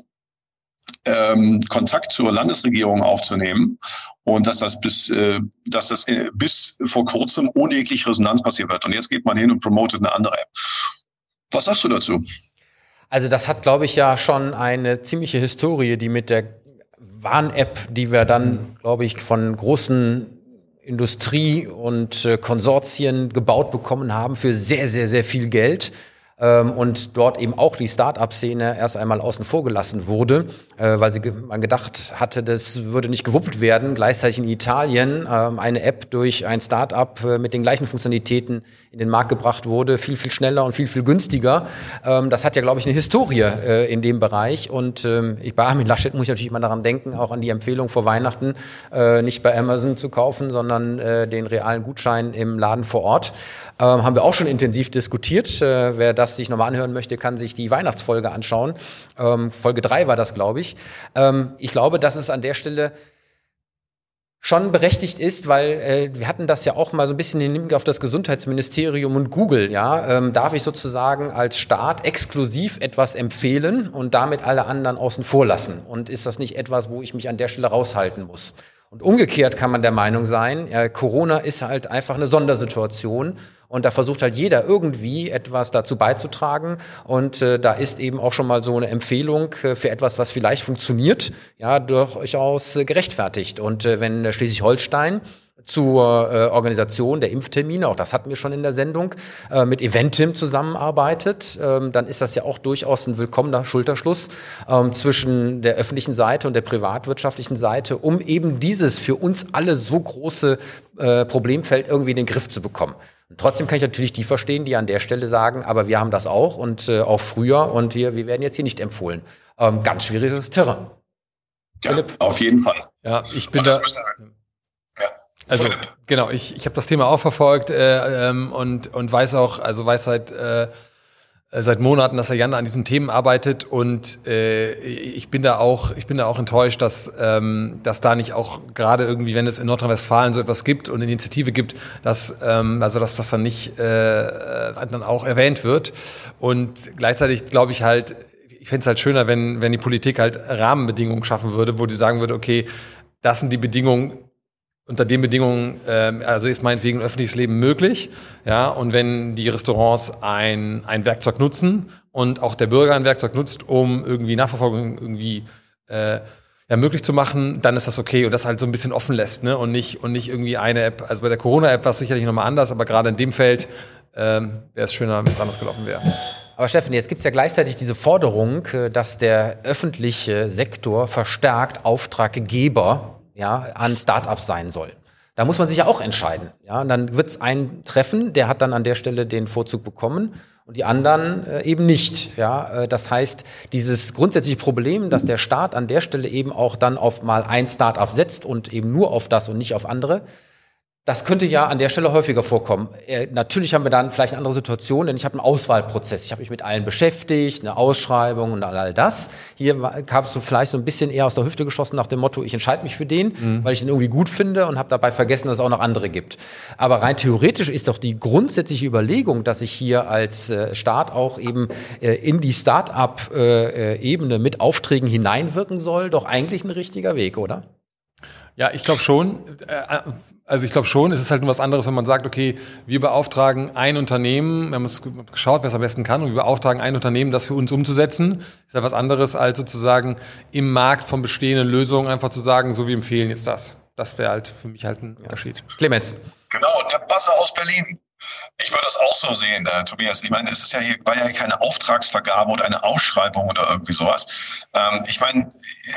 ähm, Kontakt zur Landesregierung aufzunehmen und dass das bis, äh, dass das äh, bis vor kurzem ohne jegliche Resonanz passiert wird. Und jetzt geht man hin und promotet eine andere App. Was sagst du dazu? Also das hat, glaube ich, ja schon eine ziemliche Historie, die mit der Warn-App, die wir dann, glaube ich, von großen Industrie- und äh, Konsortien gebaut bekommen haben für sehr, sehr, sehr viel Geld ähm, und dort eben auch die Start-up-Szene erst einmal außen vor gelassen wurde, äh, weil sie man gedacht hatte, das würde nicht gewuppt werden. Gleichzeitig in Italien ähm, eine App durch ein Start-up äh, mit den gleichen Funktionalitäten in den Markt gebracht wurde, viel, viel schneller und viel, viel günstiger. Ähm, das hat ja, glaube ich, eine Historie äh, in dem Bereich. Und ähm, ich, bei Armin Laschet muss ich natürlich mal daran denken, auch an die Empfehlung vor Weihnachten, äh, nicht bei Amazon zu kaufen, sondern äh, den realen Gutschein im Laden vor Ort. Ähm, haben wir auch schon intensiv diskutiert. Äh, wer das sich nochmal anhören möchte, kann sich die Weihnachtsfolge anschauen. Ähm, Folge drei war das, glaube ich. Ähm, ich glaube, dass es an der Stelle schon berechtigt ist, weil äh, wir hatten das ja auch mal so ein bisschen in Hinblick auf das Gesundheitsministerium und Google, ja, ähm, darf ich sozusagen als Staat exklusiv etwas empfehlen und damit alle anderen außen vor lassen? Und ist das nicht etwas, wo ich mich an der Stelle raushalten muss? Und umgekehrt kann man der Meinung sein, ja, Corona ist halt einfach eine Sondersituation und da versucht halt jeder irgendwie etwas dazu beizutragen. Und äh, da ist eben auch schon mal so eine Empfehlung äh, für etwas, was vielleicht funktioniert, ja, durchaus äh, gerechtfertigt. Und äh, wenn Schleswig-Holstein zur äh, Organisation der Impftermine, auch das hatten wir schon in der Sendung, äh, mit Eventim zusammenarbeitet, ähm, dann ist das ja auch durchaus ein willkommener Schulterschluss ähm, zwischen der öffentlichen Seite und der privatwirtschaftlichen Seite, um eben dieses für uns alle so große äh, Problemfeld irgendwie in den Griff zu bekommen. Und trotzdem kann ich natürlich die verstehen, die an der Stelle sagen, aber wir haben das auch und äh, auch früher und wir, wir werden jetzt hier nicht empfohlen. Ähm, ganz schwieriges Terrain. Ja, Philipp. auf jeden Fall. Ja, ich bin da. Also genau, ich, ich habe das Thema auch verfolgt äh, ähm, und, und weiß auch, also weiß seit, äh, seit Monaten, dass der Jan an diesen Themen arbeitet und äh, ich bin da auch, ich bin da auch enttäuscht, dass, ähm, dass da nicht auch gerade irgendwie, wenn es in Nordrhein-Westfalen so etwas gibt und eine Initiative gibt, dass ähm, also dass das dann nicht äh, dann auch erwähnt wird. Und gleichzeitig glaube ich halt, ich fände es halt schöner, wenn, wenn die Politik halt Rahmenbedingungen schaffen würde, wo die sagen würde, okay, das sind die Bedingungen, unter den Bedingungen, äh, also ist meinetwegen öffentliches Leben möglich. Ja, und wenn die Restaurants ein, ein Werkzeug nutzen und auch der Bürger ein Werkzeug nutzt, um irgendwie Nachverfolgung irgendwie äh, ja, möglich zu machen, dann ist das okay und das halt so ein bisschen offen lässt, ne? Und nicht, und nicht irgendwie eine App, also bei der Corona-App war es sicherlich nochmal anders, aber gerade in dem Feld ähm, wäre es schöner, wenn es anders gelaufen wäre. Aber Steffen, jetzt gibt es ja gleichzeitig diese Forderung, äh, dass der öffentliche Sektor verstärkt Auftraggeber ja, an Startups sein soll. Da muss man sich ja auch entscheiden. Ja, und dann wird es einen treffen, der hat dann an der Stelle den Vorzug bekommen und die anderen äh, eben nicht. Ja, äh, das heißt, dieses grundsätzliche Problem, dass der Staat an der Stelle eben auch dann auf mal ein Startup setzt und eben nur auf das und nicht auf andere, das könnte ja an der Stelle häufiger vorkommen. Äh, natürlich haben wir dann vielleicht eine andere Situation, denn ich habe einen Auswahlprozess. Ich habe mich mit allen beschäftigt, eine Ausschreibung und all das. Hier kam es so vielleicht so ein bisschen eher aus der Hüfte geschossen nach dem Motto, ich entscheide mich für den, mhm. weil ich ihn irgendwie gut finde und habe dabei vergessen, dass es auch noch andere gibt. Aber rein theoretisch ist doch die grundsätzliche Überlegung, dass ich hier als äh, Staat auch eben äh, in die Start-up-Ebene mit Aufträgen hineinwirken soll, doch eigentlich ein richtiger Weg, oder? Ja, ich glaube schon. Also ich glaube schon, es ist halt nur was anderes, wenn man sagt, okay, wir beauftragen ein Unternehmen, wir haben es geschaut, wer es am besten kann, und wir beauftragen ein Unternehmen, das für uns umzusetzen. Ist ja was anderes, als sozusagen im Markt von bestehenden Lösungen einfach zu sagen, so wir empfehlen jetzt das. Das wäre halt für mich halt ein Unterschied. Clemens. Genau, der Basser aus Berlin. Ich würde es auch so sehen, äh, Tobias. Ich meine, es ist ja hier, war ja keine Auftragsvergabe oder eine Ausschreibung oder irgendwie sowas. Ähm, ich meine,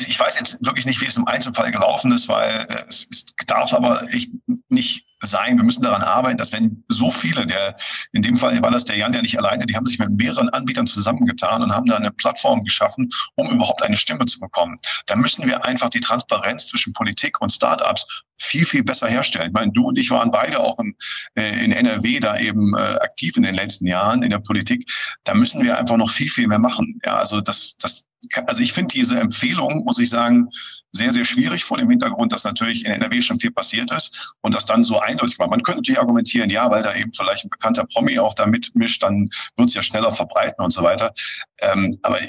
ich weiß jetzt wirklich nicht, wie es im Einzelfall gelaufen ist, weil es, es darf aber echt nicht sein. Wir müssen daran arbeiten, dass wenn so viele, der in dem Fall war das der Jan, der nicht alleine, die haben sich mit mehreren Anbietern zusammengetan und haben da eine Plattform geschaffen, um überhaupt eine Stimme zu bekommen. Da müssen wir einfach die Transparenz zwischen Politik und Startups viel, viel besser herstellen. Ich meine, du und ich waren beide auch in, äh, in NRW da eben äh, aktiv in den letzten Jahren in der Politik. Da müssen wir einfach noch viel, viel mehr machen. Ja, also das, das, also ich finde diese Empfehlung, muss ich sagen, sehr, sehr schwierig vor dem Hintergrund, dass natürlich in NRW schon viel passiert ist und das dann so eindeutig war. Man könnte natürlich argumentieren, ja, weil da eben vielleicht ein bekannter Promi auch da mitmischt, dann wird es ja schneller verbreiten und so weiter. Ähm, aber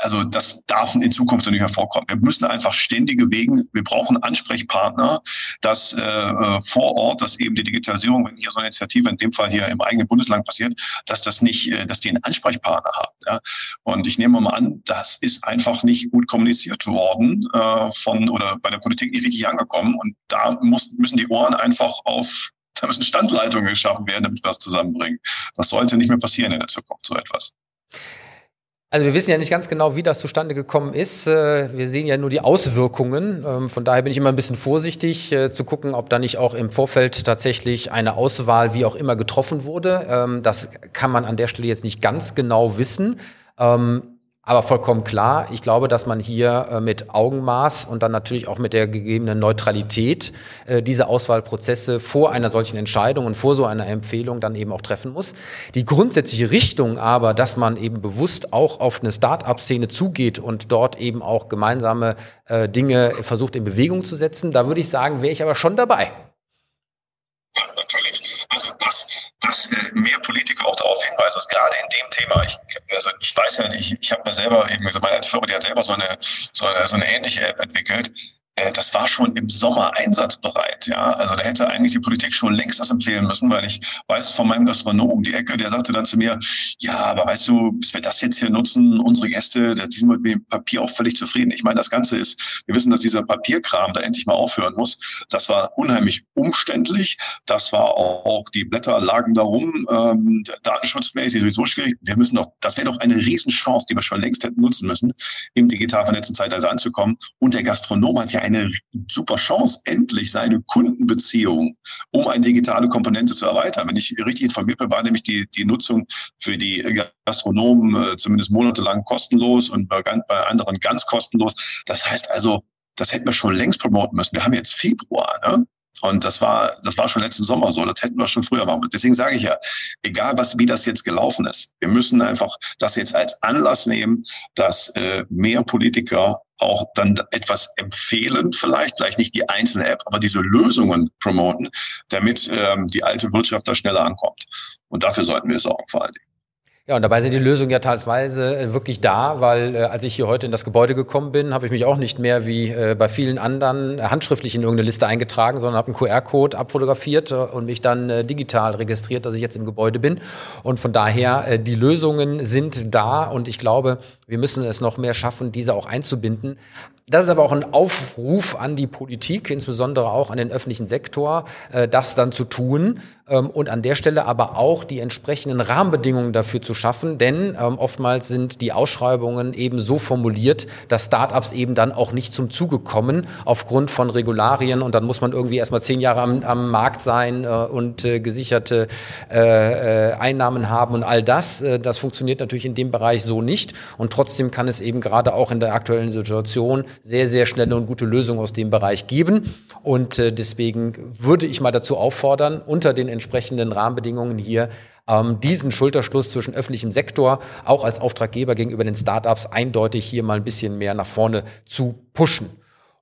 also das darf in Zukunft nicht mehr vorkommen. Wir müssen einfach ständige Wegen, wir brauchen Ansprechpartner, dass äh, äh, vor Ort, dass eben die Digitalisierung, wenn hier so eine Initiative in dem Fall hier im eigenen Bundesland passiert, dass das nicht, äh, dass die einen Ansprechpartner haben. Ja? Und ich nehme mal an, das ist einfach nicht gut kommuniziert worden äh, von oder bei der Politik nicht richtig angekommen. Und da muss, müssen die Ohren einfach auf da müssen Standleitungen geschaffen werden, damit wir das zusammenbringen. Das sollte nicht mehr passieren in der Zukunft, so etwas. Also wir wissen ja nicht ganz genau, wie das zustande gekommen ist. Äh, wir sehen ja nur die Auswirkungen. Ähm, von daher bin ich immer ein bisschen vorsichtig äh, zu gucken, ob da nicht auch im Vorfeld tatsächlich eine Auswahl wie auch immer getroffen wurde. Ähm, das kann man an der Stelle jetzt nicht ganz genau wissen. Ähm, aber vollkommen klar, ich glaube, dass man hier äh, mit Augenmaß und dann natürlich auch mit der gegebenen Neutralität äh, diese Auswahlprozesse vor einer solchen Entscheidung und vor so einer Empfehlung dann eben auch treffen muss. Die grundsätzliche Richtung aber, dass man eben bewusst auch auf eine Start-up-Szene zugeht und dort eben auch gemeinsame äh, Dinge versucht in Bewegung zu setzen, da würde ich sagen, wäre ich aber schon dabei. Ja, natürlich. Also das dass mehr Politiker auch darauf hinweisen, dass gerade in dem Thema, ich, also ich weiß ja ich, ich habe mir selber eben, also meine Firma, die hat selber so eine, so eine, so eine ähnliche App entwickelt, das war schon im Sommer einsatzbereit. Ja, also da hätte eigentlich die Politik schon längst das empfehlen müssen, weil ich weiß von meinem Gastronom um die Ecke, der sagte dann zu mir, ja, aber weißt du, bis wir das jetzt hier nutzen, unsere Gäste, die sind mit dem Papier auch völlig zufrieden. Ich meine, das Ganze ist, wir wissen, dass dieser Papierkram da endlich mal aufhören muss. Das war unheimlich umständlich. Das war auch, die Blätter lagen darum, ähm, datenschutzmäßig sowieso schwierig. Wir müssen doch, das wäre doch eine Riesenchance, die wir schon längst hätten nutzen müssen, im digital vernetzten Zeitalter anzukommen. Und der Gastronom hat ja eine super Chance, endlich seine Kundenbeziehung um eine digitale Komponente zu erweitern. Wenn ich richtig informiert bin, war nämlich die, die Nutzung für die Gastronomen äh, zumindest monatelang kostenlos und bei, bei anderen ganz kostenlos. Das heißt also, das hätten wir schon längst promoten müssen. Wir haben jetzt Februar. Ne? Und das war, das war schon letzten Sommer so. Das hätten wir schon früher machen. Deswegen sage ich ja, egal was, wie das jetzt gelaufen ist, wir müssen einfach das jetzt als Anlass nehmen, dass äh, mehr Politiker auch dann etwas empfehlen, vielleicht, vielleicht nicht die einzelne App, aber diese Lösungen promoten, damit ähm, die alte Wirtschaft da schneller ankommt. Und dafür sollten wir sorgen vor allen Dingen. Ja, und dabei sind die Lösungen ja teilweise äh, wirklich da, weil äh, als ich hier heute in das Gebäude gekommen bin, habe ich mich auch nicht mehr wie äh, bei vielen anderen äh, handschriftlich in irgendeine Liste eingetragen, sondern habe einen QR-Code abfotografiert äh, und mich dann äh, digital registriert, dass ich jetzt im Gebäude bin. Und von daher, äh, die Lösungen sind da und ich glaube, wir müssen es noch mehr schaffen, diese auch einzubinden. Das ist aber auch ein Aufruf an die Politik, insbesondere auch an den öffentlichen Sektor, äh, das dann zu tun ähm, und an der Stelle aber auch die entsprechenden Rahmenbedingungen dafür zu schaffen, denn ähm, oftmals sind die Ausschreibungen eben so formuliert, dass Startups eben dann auch nicht zum Zuge kommen aufgrund von Regularien. Und dann muss man irgendwie erstmal zehn Jahre am, am Markt sein äh, und äh, gesicherte Einnahmen haben und all das. das funktioniert natürlich in dem Bereich so nicht. Und trotzdem kann es eben gerade auch in der aktuellen Situation sehr, sehr schnelle und gute Lösungen aus dem Bereich geben. Und äh, deswegen würde ich mal dazu auffordern, unter den entsprechenden Rahmenbedingungen hier ähm, diesen Schulterschluss zwischen öffentlichem Sektor auch als Auftraggeber gegenüber den Startups eindeutig hier mal ein bisschen mehr nach vorne zu pushen.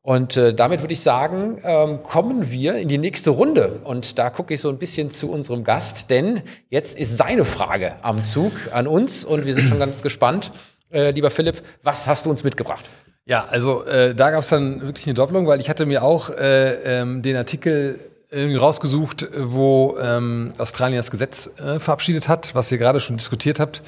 Und äh, damit würde ich sagen, ähm, kommen wir in die nächste Runde. Und da gucke ich so ein bisschen zu unserem Gast, denn jetzt ist seine Frage am Zug an uns und wir sind schon ganz gespannt. Äh, lieber Philipp, was hast du uns mitgebracht? Ja, also äh, da gab es dann wirklich eine Doppelung, weil ich hatte mir auch äh, ähm, den Artikel irgendwie rausgesucht, wo ähm, Australien das Gesetz äh, verabschiedet hat, was ihr gerade schon diskutiert habt,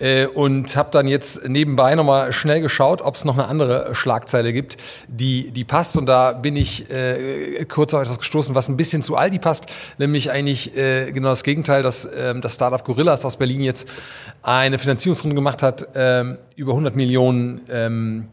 äh, und habe dann jetzt nebenbei nochmal schnell geschaut, ob es noch eine andere Schlagzeile gibt, die die passt. Und da bin ich äh, kurz auf etwas gestoßen, was ein bisschen zu Aldi passt, nämlich eigentlich äh, genau das Gegenteil, dass äh, das Startup Gorillas aus Berlin jetzt eine Finanzierungsrunde gemacht hat äh, über 100 Millionen. Ähm,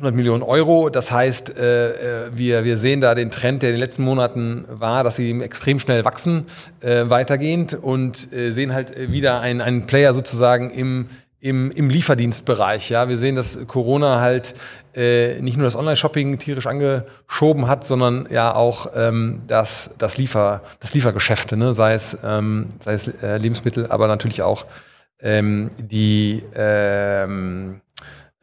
100 Millionen Euro. Das heißt, äh, äh, wir, wir sehen da den Trend, der in den letzten Monaten war, dass sie extrem schnell wachsen, äh, weitergehend und äh, sehen halt wieder einen, einen Player sozusagen im, im, im Lieferdienstbereich. Ja, wir sehen, dass Corona halt äh, nicht nur das Online-Shopping tierisch angeschoben hat, sondern ja auch ähm, das, das, Liefer, das Liefergeschäfte, ne? sei es, ähm, sei es äh, Lebensmittel, aber natürlich auch ähm, die ähm,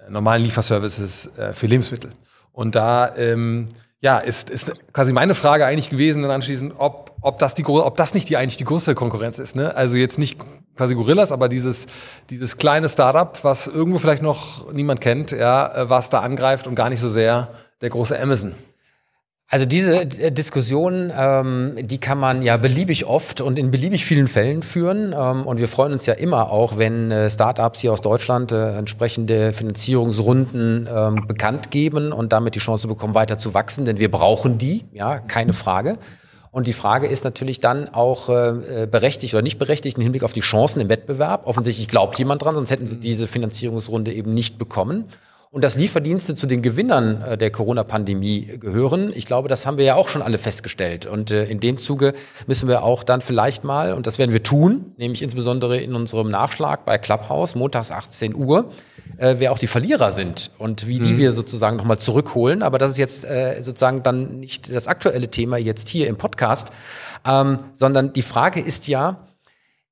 normalen Lieferservices äh, für Lebensmittel. Und da ähm, ja, ist, ist quasi meine Frage eigentlich gewesen, dann anschließend, ob, ob, das die, ob das nicht die, eigentlich die größte Konkurrenz ist. Ne? Also jetzt nicht quasi Gorillas, aber dieses, dieses kleine Startup, was irgendwo vielleicht noch niemand kennt, ja, äh, was da angreift und gar nicht so sehr der große Amazon. Also diese äh, Diskussion, ähm, die kann man ja beliebig oft und in beliebig vielen Fällen führen. Ähm, und wir freuen uns ja immer auch, wenn äh, Startups hier aus Deutschland äh, entsprechende Finanzierungsrunden ähm, bekannt geben und damit die Chance bekommen, weiter zu wachsen. Denn wir brauchen die, ja, keine Frage. Und die Frage ist natürlich dann auch äh, berechtigt oder nicht berechtigt im Hinblick auf die Chancen im Wettbewerb. Offensichtlich glaubt jemand dran, sonst hätten sie diese Finanzierungsrunde eben nicht bekommen und dass Lieferdienste zu den Gewinnern äh, der Corona-Pandemie gehören. Ich glaube, das haben wir ja auch schon alle festgestellt. Und äh, in dem Zuge müssen wir auch dann vielleicht mal, und das werden wir tun, nämlich insbesondere in unserem Nachschlag bei Clubhouse, montags 18 Uhr, äh, wer auch die Verlierer sind und wie die mhm. wir sozusagen nochmal zurückholen. Aber das ist jetzt äh, sozusagen dann nicht das aktuelle Thema jetzt hier im Podcast, ähm, sondern die Frage ist ja,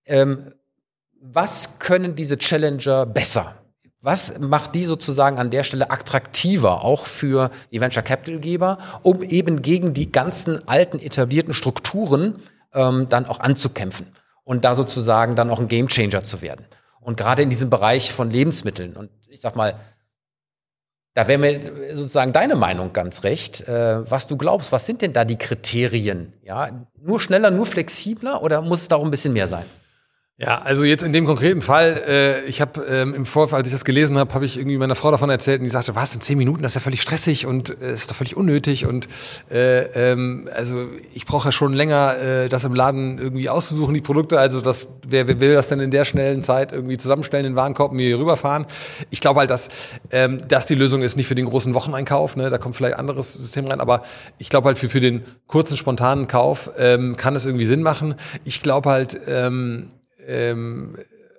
ähm, was können diese Challenger besser? Was macht die sozusagen an der Stelle attraktiver, auch für die Venture Capital Geber, um eben gegen die ganzen alten etablierten Strukturen ähm, dann auch anzukämpfen und da sozusagen dann auch ein Gamechanger zu werden? Und gerade in diesem Bereich von Lebensmitteln und ich sag mal, da wäre mir sozusagen deine Meinung ganz recht, äh, was du glaubst. Was sind denn da die Kriterien? Ja, nur schneller, nur flexibler oder muss es da auch ein bisschen mehr sein? Ja, also jetzt in dem konkreten Fall, äh, ich habe ähm, im Vorfall, als ich das gelesen habe, habe ich irgendwie meiner Frau davon erzählt und die sagte, was, in zehn Minuten, das ist ja völlig stressig und äh, ist doch völlig unnötig und äh, ähm, also ich brauche ja schon länger, äh, das im Laden irgendwie auszusuchen, die Produkte, also das, wer, wer will das denn in der schnellen Zeit irgendwie zusammenstellen, den Warenkorb mir hier rüberfahren? Ich glaube halt, dass ähm, das die Lösung ist, nicht für den großen Wocheneinkauf, ne, da kommt vielleicht ein anderes System rein, aber ich glaube halt für, für den kurzen, spontanen Kauf ähm, kann es irgendwie Sinn machen. Ich glaube halt, ähm, ähm,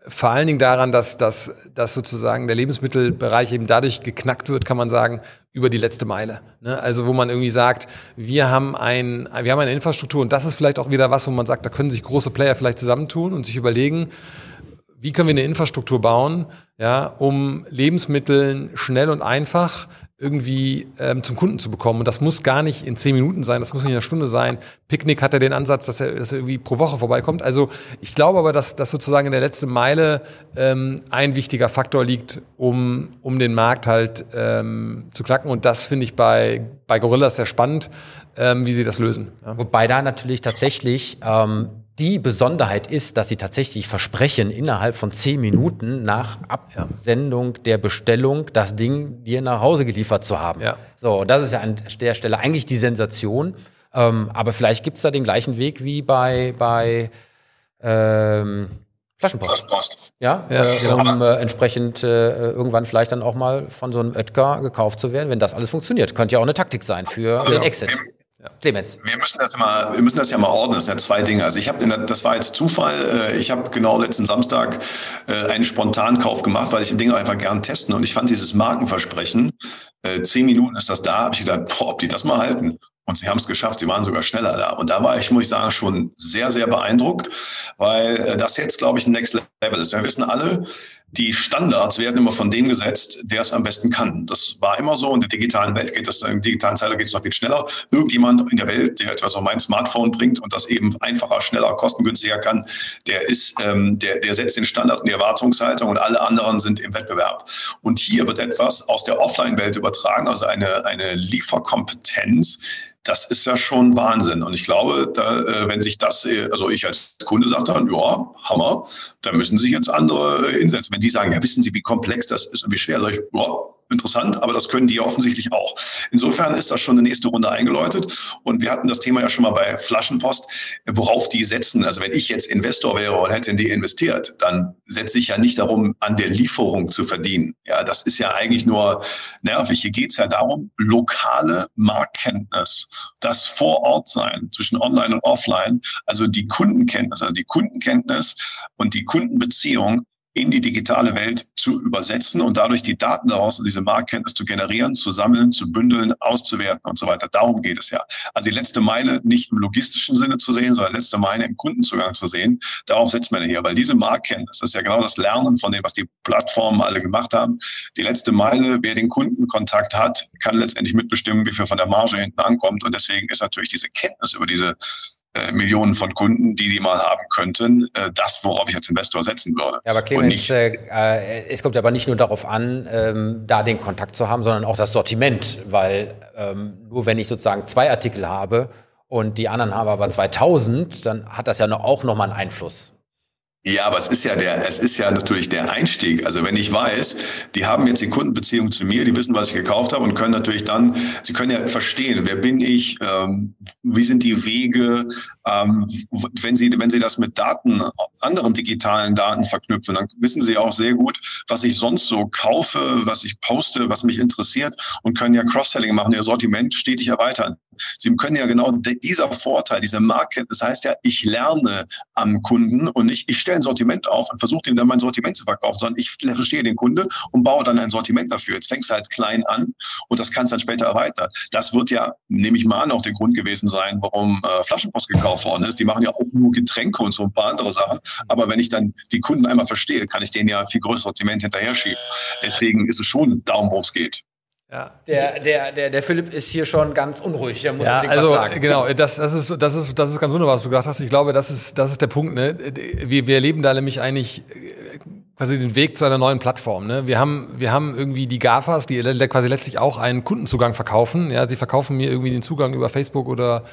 vor allen Dingen daran, dass, dass, dass sozusagen der Lebensmittelbereich eben dadurch geknackt wird, kann man sagen, über die letzte Meile. Ne? Also wo man irgendwie sagt, wir haben, ein, wir haben eine Infrastruktur und das ist vielleicht auch wieder was, wo man sagt, da können sich große Player vielleicht zusammentun und sich überlegen, wie können wir eine Infrastruktur bauen, ja, um Lebensmitteln schnell und einfach irgendwie ähm, zum Kunden zu bekommen. Und das muss gar nicht in zehn Minuten sein, das muss nicht in einer Stunde sein. Picknick hat ja den Ansatz, dass er, dass er irgendwie pro Woche vorbeikommt. Also ich glaube aber, dass, dass sozusagen in der letzten Meile ähm, ein wichtiger Faktor liegt, um, um den Markt halt ähm, zu knacken. Und das finde ich bei, bei Gorillas sehr spannend, ähm, wie sie das lösen. Ja. Wobei da natürlich tatsächlich ähm, die Besonderheit ist, dass sie tatsächlich versprechen, innerhalb von zehn Minuten nach Absendung der Bestellung das Ding dir nach Hause geliefert zu haben. Ja. So, und das ist ja an der Stelle eigentlich die Sensation. Ähm, aber vielleicht gibt's da den gleichen Weg wie bei, bei ähm, Flaschenpost. Flaschenpost. Ja, ja äh, um äh, entsprechend äh, irgendwann vielleicht dann auch mal von so einem Oetker gekauft zu werden, wenn das alles funktioniert. Könnte ja auch eine Taktik sein für den Exit. Clemens. Wir müssen das immer, wir müssen das ja mal ordnen. Das sind ja zwei Dinge. Also ich habe, das war jetzt Zufall. Äh, ich habe genau letzten Samstag äh, einen Spontankauf gemacht, weil ich den Ding einfach gern testen und ich fand dieses Markenversprechen, äh, zehn Minuten ist das da, habe ich gedacht, boah, ob die das mal halten. Und sie haben es geschafft, sie waren sogar schneller da. Und da war ich, muss ich sagen, schon sehr, sehr beeindruckt, weil das jetzt, glaube ich, ein Next Level ist. Wir wissen alle, die Standards werden immer von dem gesetzt, der es am besten kann. Das war immer so. In der digitalen Welt geht das, im digitalen Zeitalter geht es noch viel schneller. Irgendjemand in der Welt, der etwas auf mein Smartphone bringt und das eben einfacher, schneller, kostengünstiger kann, der ist, ähm, der, der setzt den Standard und die Erwartungshaltung und alle anderen sind im Wettbewerb. Und hier wird etwas aus der Offline-Welt übertragen, also eine, eine Lieferkompetenz, das ist ja schon Wahnsinn. Und ich glaube, da, äh, wenn sich das, äh, also ich als Kunde sage dann, ja, Hammer, da müssen sich jetzt andere hinsetzen. Wenn die sagen, ja, wissen Sie, wie komplex das ist und wie schwer, sage ich, ja, interessant, aber das können die ja offensichtlich auch. Insofern ist das schon eine nächste Runde eingeläutet. Und wir hatten das Thema ja schon mal bei Flaschenpost, worauf die setzen. Also wenn ich jetzt Investor wäre und hätte in die investiert, dann setze ich ja nicht darum, an der Lieferung zu verdienen. Ja, das ist ja eigentlich nur nervig. Hier geht es ja darum, lokale Marktkenntnis, das Vorortsein zwischen Online und Offline, also die Kundenkenntnis, also die Kundenkenntnis und die Kundenbeziehung in die digitale Welt zu übersetzen und dadurch die Daten daraus, diese Marktkenntnis zu generieren, zu sammeln, zu bündeln, auszuwerten und so weiter. Darum geht es ja. Also die letzte Meile nicht im logistischen Sinne zu sehen, sondern letzte Meile im Kundenzugang zu sehen. Darauf setzt man hier, weil diese Marktkenntnis, ist ja genau das Lernen von dem, was die Plattformen alle gemacht haben. Die letzte Meile, wer den Kundenkontakt hat, kann letztendlich mitbestimmen, wie viel von der Marge hinten ankommt. Und deswegen ist natürlich diese Kenntnis über diese äh, Millionen von Kunden, die die mal haben könnten, äh, das, worauf ich als Investor setzen würde. Ja, aber Clemens, äh, äh, es kommt aber nicht nur darauf an, ähm, da den Kontakt zu haben, sondern auch das Sortiment, weil ähm, nur wenn ich sozusagen zwei Artikel habe und die anderen haben aber 2000, dann hat das ja noch, auch nochmal einen Einfluss. Ja, aber es ist ja der, es ist ja natürlich der Einstieg. Also wenn ich weiß, die haben jetzt die Kundenbeziehung zu mir, die wissen, was ich gekauft habe und können natürlich dann, sie können ja verstehen, wer bin ich, ähm, wie sind die Wege, ähm, wenn sie, wenn sie das mit Daten, anderen digitalen Daten verknüpfen, dann wissen sie auch sehr gut, was ich sonst so kaufe, was ich poste, was mich interessiert und können ja Cross-Selling machen, ihr Sortiment stetig erweitern. Sie können ja genau dieser Vorteil, diese Marke, das heißt ja, ich lerne am Kunden und nicht, ich stelle ein Sortiment auf und versuche ihm dann mein Sortiment zu verkaufen, sondern ich verstehe den Kunde und baue dann ein Sortiment dafür. Jetzt fängst du halt klein an und das kannst dann später erweitern. Das wird ja, nehme ich mal an, auch der Grund gewesen sein, warum äh, Flaschenpost gekauft worden ist. Die machen ja auch nur Getränke und so ein paar andere Sachen. Aber wenn ich dann die Kunden einmal verstehe, kann ich denen ja viel größeres Sortiment hinterher schieben. Deswegen ist es schon darum, worum es geht. Ja. Der, der, der, der Philipp ist hier schon ganz unruhig, der muss ja, also, was sagen. Genau, das, das, ist, das, ist, das ist ganz wunderbar, was du gesagt hast. Ich glaube, das ist, das ist der Punkt. Ne? Wir, wir erleben da nämlich eigentlich quasi den Weg zu einer neuen Plattform. Ne? Wir haben wir haben irgendwie die GAFAs, die quasi letztlich auch einen Kundenzugang verkaufen. Ja, sie verkaufen mir irgendwie den Zugang über Facebook oder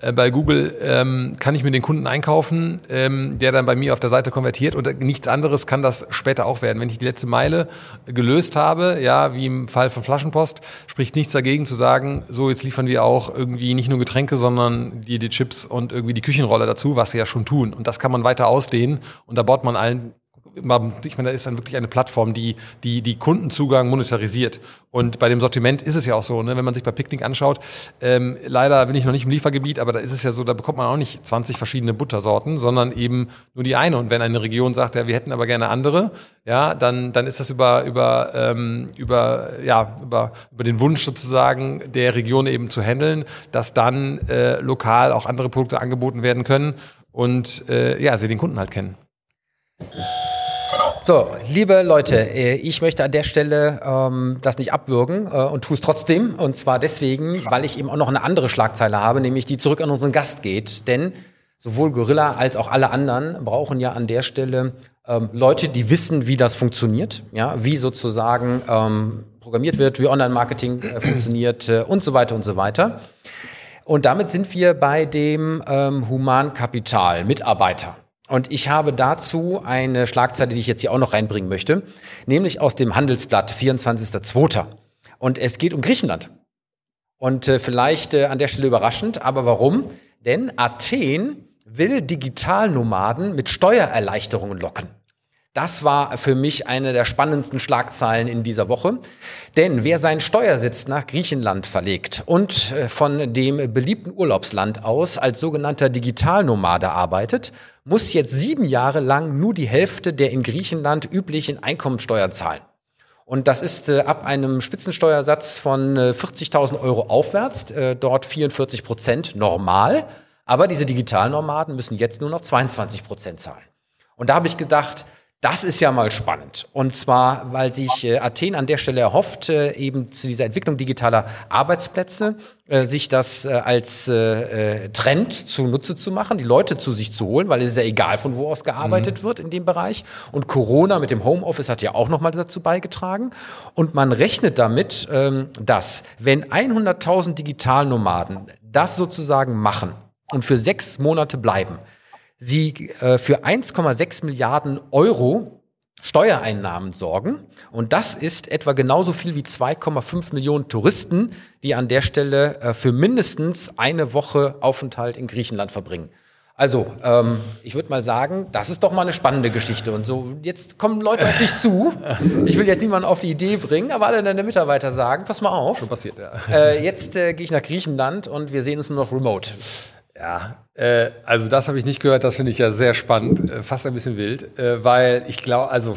äh, bei Google ähm, kann ich mir den Kunden einkaufen, ähm, der dann bei mir auf der Seite konvertiert und nichts anderes kann das später auch werden. Wenn ich die letzte Meile gelöst habe, ja, wie im Fall von Flaschenpost, spricht nichts dagegen zu sagen, so jetzt liefern wir auch irgendwie nicht nur Getränke, sondern die, die Chips und irgendwie die Küchenrolle dazu, was sie ja schon tun. Und das kann man weiter ausdehnen und da baut man allen ich meine, da ist dann wirklich eine Plattform, die, die, die Kundenzugang monetarisiert. Und bei dem Sortiment ist es ja auch so, ne, wenn man sich bei Picknick anschaut, ähm, leider bin ich noch nicht im Liefergebiet, aber da ist es ja so, da bekommt man auch nicht 20 verschiedene Buttersorten, sondern eben nur die eine. Und wenn eine Region sagt, ja, wir hätten aber gerne andere, ja, dann, dann ist das über, über, ähm, über, ja, über, über den Wunsch sozusagen der Region eben zu handeln, dass dann äh, lokal auch andere Produkte angeboten werden können und äh, ja, sie den Kunden halt kennen. So, liebe Leute, äh, ich möchte an der Stelle ähm, das nicht abwürgen äh, und tue es trotzdem. Und zwar deswegen, weil ich eben auch noch eine andere Schlagzeile habe, nämlich die zurück an unseren Gast geht. Denn sowohl Gorilla als auch alle anderen brauchen ja an der Stelle ähm, Leute, die wissen, wie das funktioniert, ja, wie sozusagen ähm, programmiert wird, wie Online-Marketing äh, funktioniert äh, und so weiter und so weiter. Und damit sind wir bei dem ähm, Humankapital, Mitarbeiter. Und ich habe dazu eine Schlagzeile, die ich jetzt hier auch noch reinbringen möchte, nämlich aus dem Handelsblatt 24.02. Und es geht um Griechenland. Und äh, vielleicht äh, an der Stelle überraschend, aber warum? Denn Athen will Digitalnomaden mit Steuererleichterungen locken. Das war für mich eine der spannendsten Schlagzeilen in dieser Woche. Denn wer seinen Steuersitz nach Griechenland verlegt und äh, von dem beliebten Urlaubsland aus als sogenannter Digitalnomade arbeitet, muss jetzt sieben Jahre lang nur die Hälfte der in Griechenland üblichen Einkommensteuer zahlen. Und das ist äh, ab einem Spitzensteuersatz von äh, 40.000 Euro aufwärts, äh, dort 44 Prozent normal. Aber diese Digitalnomaden müssen jetzt nur noch 22 Prozent zahlen. Und da habe ich gedacht, das ist ja mal spannend. Und zwar, weil sich äh, Athen an der Stelle erhofft, äh, eben zu dieser Entwicklung digitaler Arbeitsplätze, äh, sich das äh, als äh, äh, Trend zunutze zu machen, die Leute zu sich zu holen, weil es ist ja egal, von wo aus gearbeitet mhm. wird in dem Bereich. Und Corona mit dem Homeoffice hat ja auch nochmal dazu beigetragen. Und man rechnet damit, ähm, dass wenn 100.000 Digitalnomaden das sozusagen machen und für sechs Monate bleiben, sie äh, für 1,6 Milliarden Euro Steuereinnahmen sorgen. Und das ist etwa genauso viel wie 2,5 Millionen Touristen, die an der Stelle äh, für mindestens eine Woche Aufenthalt in Griechenland verbringen. Also, ähm, ich würde mal sagen, das ist doch mal eine spannende Geschichte. Und so, jetzt kommen Leute auf dich zu. Ich will jetzt niemanden auf die Idee bringen, aber alle deine Mitarbeiter sagen, pass mal auf. Schon passiert, ja. Äh, jetzt äh, gehe ich nach Griechenland und wir sehen uns nur noch remote. Ja, äh, also das habe ich nicht gehört, das finde ich ja sehr spannend, äh, fast ein bisschen wild, äh, weil ich glaube, also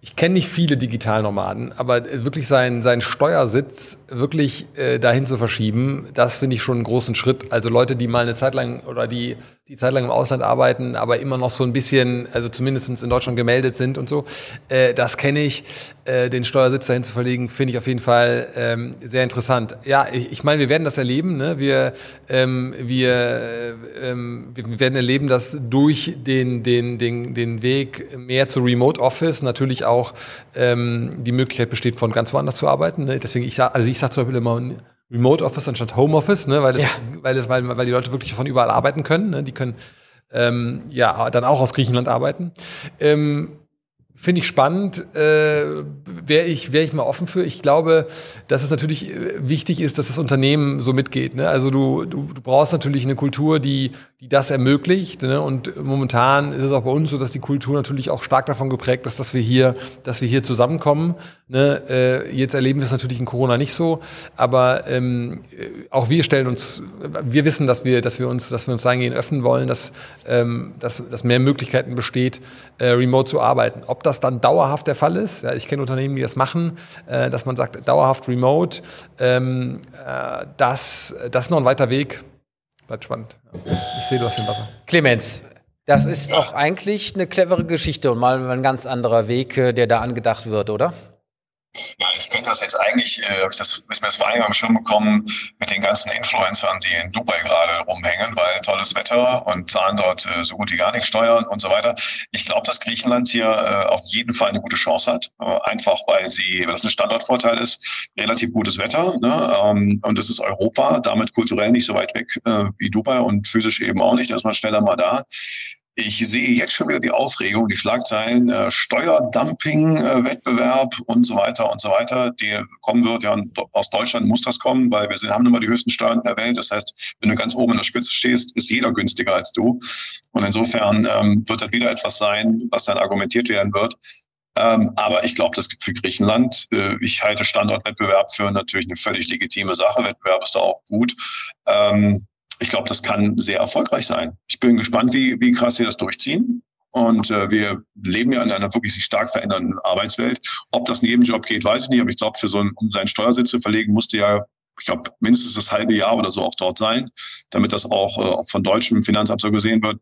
ich kenne nicht viele Digitalnomaden, aber wirklich seinen, seinen Steuersitz wirklich äh, dahin zu verschieben, das finde ich schon einen großen Schritt. Also Leute, die mal eine Zeit lang oder die die Zeit lang im Ausland arbeiten, aber immer noch so ein bisschen, also zumindest in Deutschland gemeldet sind und so. Äh, das kenne ich. Äh, den Steuersitz dahin zu verlegen, finde ich auf jeden Fall ähm, sehr interessant. Ja, ich, ich meine, wir werden das erleben. Ne? Wir, ähm, wir, ähm, wir werden erleben, dass durch den, den, den, den Weg mehr zu Remote Office natürlich auch ähm, die Möglichkeit besteht, von ganz woanders zu arbeiten. Ne? Deswegen, ich sag, also ich sage zum Beispiel immer, Remote Office anstatt Home Office, ne, weil, das, ja. weil, das, weil, weil die Leute wirklich von überall arbeiten können. Ne? Die können ähm, ja dann auch aus Griechenland arbeiten. Ähm, Finde ich spannend, äh, wäre ich, wär ich mal offen für. Ich glaube, dass es natürlich äh, wichtig ist, dass das Unternehmen so mitgeht. Ne? Also du, du, du brauchst natürlich eine Kultur, die, die das ermöglicht. Ne? Und momentan ist es auch bei uns so, dass die Kultur natürlich auch stark davon geprägt ist, dass wir hier, dass wir hier zusammenkommen. Ne? Äh, jetzt erleben wir es natürlich in Corona nicht so, aber ähm, auch wir stellen uns, wir wissen, dass wir, dass wir uns, dass wir uns dahingehend öffnen wollen, dass, ähm, dass, dass mehr Möglichkeiten besteht, äh, remote zu arbeiten. Ob das dann dauerhaft der Fall ist. Ja, ich kenne Unternehmen, die das machen, äh, dass man sagt, dauerhaft remote. Ähm, äh, das, das ist noch ein weiter Weg. Bleibt spannend. Ich sehe, du hast den Wasser. Clemens, das ist auch eigentlich eine clevere Geschichte und mal ein ganz anderer Weg, äh, der da angedacht wird, oder? Ja, ich könnte das jetzt eigentlich, äh, ich das, ist mir vor allem am Schirm bekommen mit den ganzen Influencern, die in Dubai gerade rumhängen, weil tolles Wetter und zahlen dort äh, so gut wie gar nicht Steuern und so weiter. Ich glaube, dass Griechenland hier äh, auf jeden Fall eine gute Chance hat, äh, einfach weil sie, weil das ein Standortvorteil ist, relativ gutes Wetter ne? ähm, und es ist Europa, damit kulturell nicht so weit weg äh, wie Dubai und physisch eben auch nicht, da man schneller mal da. Ich sehe jetzt schon wieder die Aufregung, die Schlagzeilen, äh, Steuerdumping, äh, Wettbewerb und so weiter und so weiter, die kommen wird. Ja, aus Deutschland muss das kommen, weil wir sind, haben immer die höchsten Steuern der Welt. Das heißt, wenn du ganz oben in der Spitze stehst, ist jeder günstiger als du. Und insofern ähm, wird das wieder etwas sein, was dann argumentiert werden wird. Ähm, aber ich glaube, das für Griechenland, äh, ich halte Standortwettbewerb für natürlich eine völlig legitime Sache. Wettbewerb ist da auch gut. Ähm, ich glaube, das kann sehr erfolgreich sein. Ich bin gespannt, wie, wie krass sie das durchziehen. Und äh, wir leben ja in einer wirklich sich stark verändernden Arbeitswelt. Ob das jedem Job geht, weiß ich nicht. Aber ich glaube, für so einen, um seinen Steuersitz zu verlegen, musste ja, ich glaube, mindestens das halbe Jahr oder so auch dort sein, damit das auch äh, von deutschem Finanzamt so gesehen wird.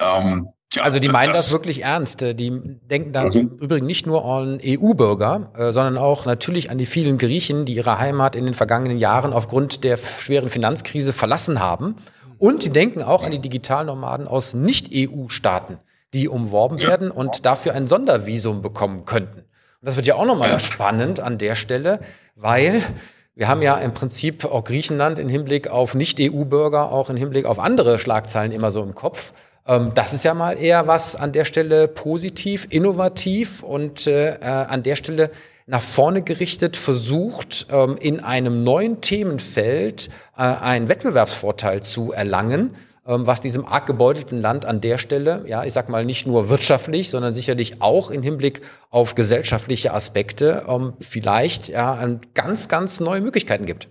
Ähm, ja, also die meinen das, das, wirklich ernst. Die denken da okay. im Übrigen nicht nur an EU-Bürger, äh, sondern auch natürlich an die vielen Griechen, die ihre Heimat in den vergangenen Jahren aufgrund der schweren Finanzkrise verlassen haben. Und die denken auch an die Digitalnomaden aus Nicht-EU-Staaten, die umworben ja. werden und dafür ein Sondervisum bekommen könnten. Und das wird ja auch nochmal ja. spannend an der Stelle, weil wir haben ja im Prinzip auch Griechenland im Hinblick auf Nicht-EU-Bürger, auch im Hinblick auf andere Schlagzeilen immer so im Kopf. Ähm, das ist ja mal eher was an der Stelle positiv, innovativ und äh, äh, an der Stelle nach vorne gerichtet versucht, ähm, in einem neuen Themenfeld äh, einen Wettbewerbsvorteil zu erlangen, ähm, was diesem arg gebeutelten Land an der Stelle, ja, ich sag mal nicht nur wirtschaftlich, sondern sicherlich auch im Hinblick auf gesellschaftliche Aspekte ähm, vielleicht ja ganz, ganz neue Möglichkeiten gibt.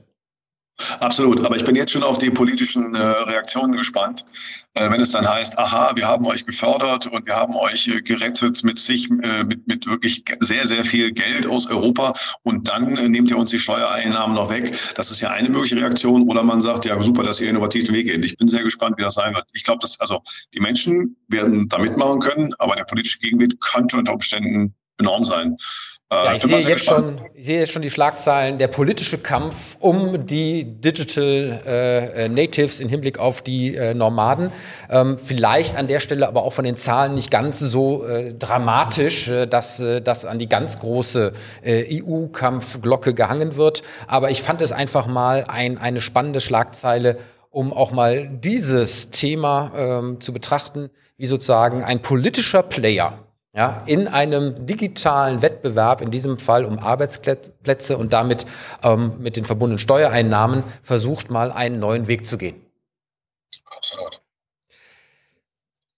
Absolut, aber ich bin jetzt schon auf die politischen äh, Reaktionen gespannt, äh, wenn es dann heißt, aha, wir haben euch gefördert und wir haben euch äh, gerettet mit sich, äh, mit, mit wirklich sehr, sehr viel Geld aus Europa und dann äh, nehmt ihr uns die Steuereinnahmen noch weg. Das ist ja eine mögliche Reaktion oder man sagt, ja super, dass ihr innovativ den Weg geht. Ich bin sehr gespannt, wie das sein wird. Ich glaube, dass also die Menschen werden da mitmachen können, aber der politische Gegenwind könnte unter Umständen enorm sein. Äh, ja, ich sehe, jetzt schon, ich sehe jetzt schon die Schlagzeilen, der politische Kampf um die Digital äh, äh, Natives im Hinblick auf die äh, Nomaden. Ähm, vielleicht an der Stelle aber auch von den Zahlen nicht ganz so äh, dramatisch, äh, dass das an die ganz große EU-Kampfglocke gehangen wird. Aber ich fand es einfach mal ein, eine spannende Schlagzeile, um auch mal dieses Thema ähm, zu betrachten, wie sozusagen ein politischer Player ja, in einem digitalen Wettbewerb, in diesem Fall um Arbeitsplätze und damit ähm, mit den verbundenen Steuereinnahmen, versucht mal einen neuen Weg zu gehen. Absolut.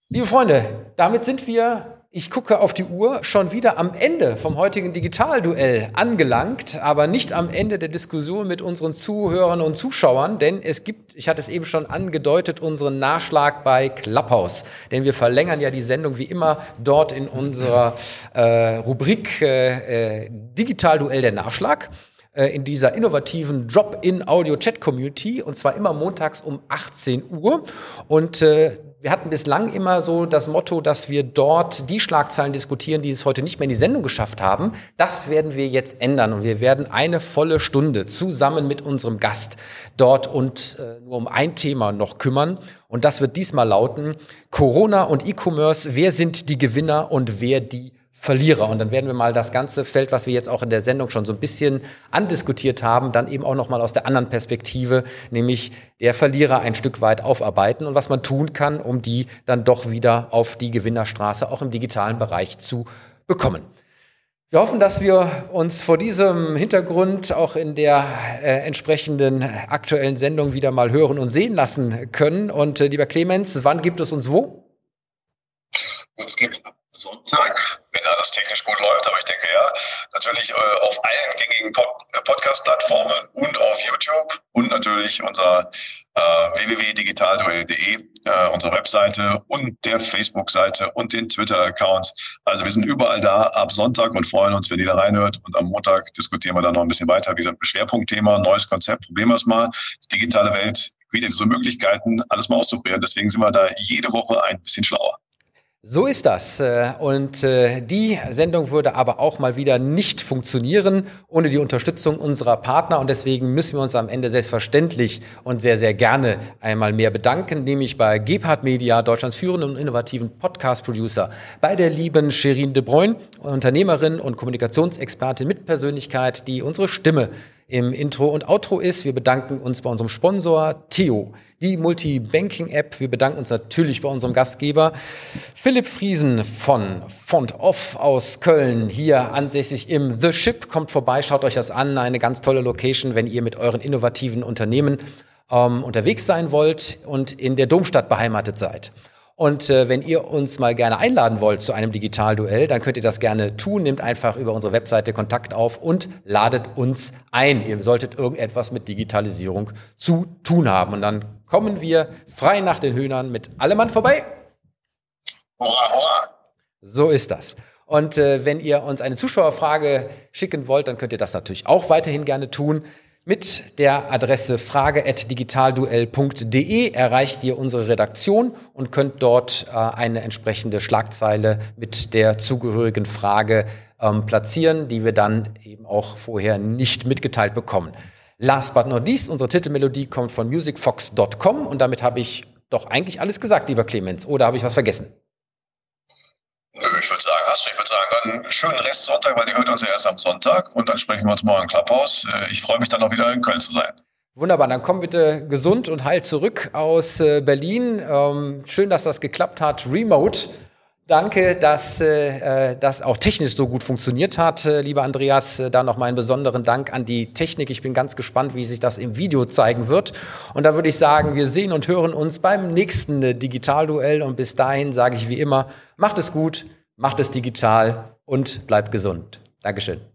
Liebe Freunde, damit sind wir ich gucke auf die Uhr, schon wieder am Ende vom heutigen Digitalduell angelangt, aber nicht am Ende der Diskussion mit unseren Zuhörern und Zuschauern, denn es gibt, ich hatte es eben schon angedeutet, unseren Nachschlag bei Clubhouse. Denn wir verlängern ja die Sendung wie immer dort in unserer äh, Rubrik äh, äh, Digitalduell der Nachschlag. äh, in dieser innovativen Drop-in-Audio-Chat-Community und zwar immer montags um 18 Uhr. Und äh, wir hatten bislang immer so das Motto, dass wir dort die Schlagzeilen diskutieren, die es heute nicht mehr in die Sendung geschafft haben. Das werden wir jetzt ändern und wir werden eine volle Stunde zusammen mit unserem Gast dort und äh, nur um ein Thema noch kümmern. Und das wird diesmal lauten Corona und E-Commerce. Wer sind die Gewinner und wer die Verlierer. Und dann werden wir mal das ganze Feld, was wir jetzt auch in der Sendung schon so ein bisschen andiskutiert haben, dann eben auch nochmal aus der anderen Perspektive, nämlich der Verlierer ein Stück weit aufarbeiten und was man tun kann, um die dann doch wieder auf die Gewinnerstraße auch im digitalen Bereich zu bekommen. Wir hoffen, dass wir uns vor diesem Hintergrund auch in der äh, entsprechenden aktuellen Sendung wieder mal hören und sehen lassen können. Und äh, lieber Clemens, wann gibt es uns wo? Uns gibt Sonntag, wenn alles technisch gut läuft, aber ich denke ja, natürlich äh, auf allen gängigen Pod äh, Podcast-Plattformen und auf YouTube und natürlich unser äh, www.digitalduell.de, äh, unsere Webseite und der Facebook-Seite und den Twitter-Accounts. Also wir sind überall da ab Sonntag und freuen uns, wenn ihr da reinhört. Und am Montag diskutieren wir dann noch ein bisschen weiter. Wie gesagt, Schwerpunktthema, neues Konzept, probieren wir es mal. Die digitale Welt bietet so Möglichkeiten, alles mal auszuprobieren. Deswegen sind wir da jede Woche ein bisschen schlauer. So ist das. Äh, und äh, die Sendung würde aber auch mal wieder nicht funktionieren ohne die Unterstützung unserer Partner. Und deswegen müssen wir uns am Ende selbstverständlich und sehr, sehr gerne einmal mehr bedanken, nämlich bei Gebhard Media, Deutschlands führenden und innovativen Podcast-Producer, bei der lieben Sherin de Bruyne, Unternehmerin und Kommunikationsexpertin mit Persönlichkeit, die unsere Stimme im Intro und Outro ist. Wir bedanken uns bei unserem Sponsor Theo, die Multi-Banking-App. Wir bedanken uns natürlich bei unserem Gastgeber Philipp Friesen von Font Off aus Köln, hier ansässig im The Ship. Kommt vorbei, schaut euch das an. Eine ganz tolle Location, wenn ihr mit euren innovativen Unternehmen ähm, unterwegs sein wollt und in der Domstadt beheimatet seid. Und äh, wenn ihr uns mal gerne einladen wollt zu einem Digitalduell, dann könnt ihr das gerne tun. Nehmt einfach über unsere Webseite Kontakt auf und ladet uns ein. Ihr solltet irgendetwas mit Digitalisierung zu tun haben. Und dann kommen wir frei nach den Hühnern mit Allemann vorbei. So ist das. Und äh, wenn ihr uns eine Zuschauerfrage schicken wollt, dann könnt ihr das natürlich auch weiterhin gerne tun. Mit der Adresse frage.digitalduell.de erreicht ihr unsere Redaktion und könnt dort äh, eine entsprechende Schlagzeile mit der zugehörigen Frage ähm, platzieren, die wir dann eben auch vorher nicht mitgeteilt bekommen. Last but not least, unsere Titelmelodie kommt von musicfox.com und damit habe ich doch eigentlich alles gesagt, lieber Clemens. Oder habe ich was vergessen? Nö, ich würde sagen, hast du. Ich würde sagen, dann schönen Rest Sonntag, weil die hört uns ja erst am Sonntag und dann sprechen wir uns morgen im Clubhaus. Äh, ich freue mich dann auch wieder in Köln zu sein. Wunderbar, dann komm bitte gesund und heil zurück aus äh, Berlin. Ähm, schön, dass das geklappt hat, remote. Danke, dass äh, äh, das auch technisch so gut funktioniert hat, äh, lieber Andreas. Äh, da noch mal einen besonderen Dank an die Technik. Ich bin ganz gespannt, wie sich das im Video zeigen wird. Und da würde ich sagen, wir sehen und hören uns beim nächsten äh, Digitalduell. Und bis dahin sage ich wie immer, macht es gut, macht es digital und bleibt gesund. Dankeschön.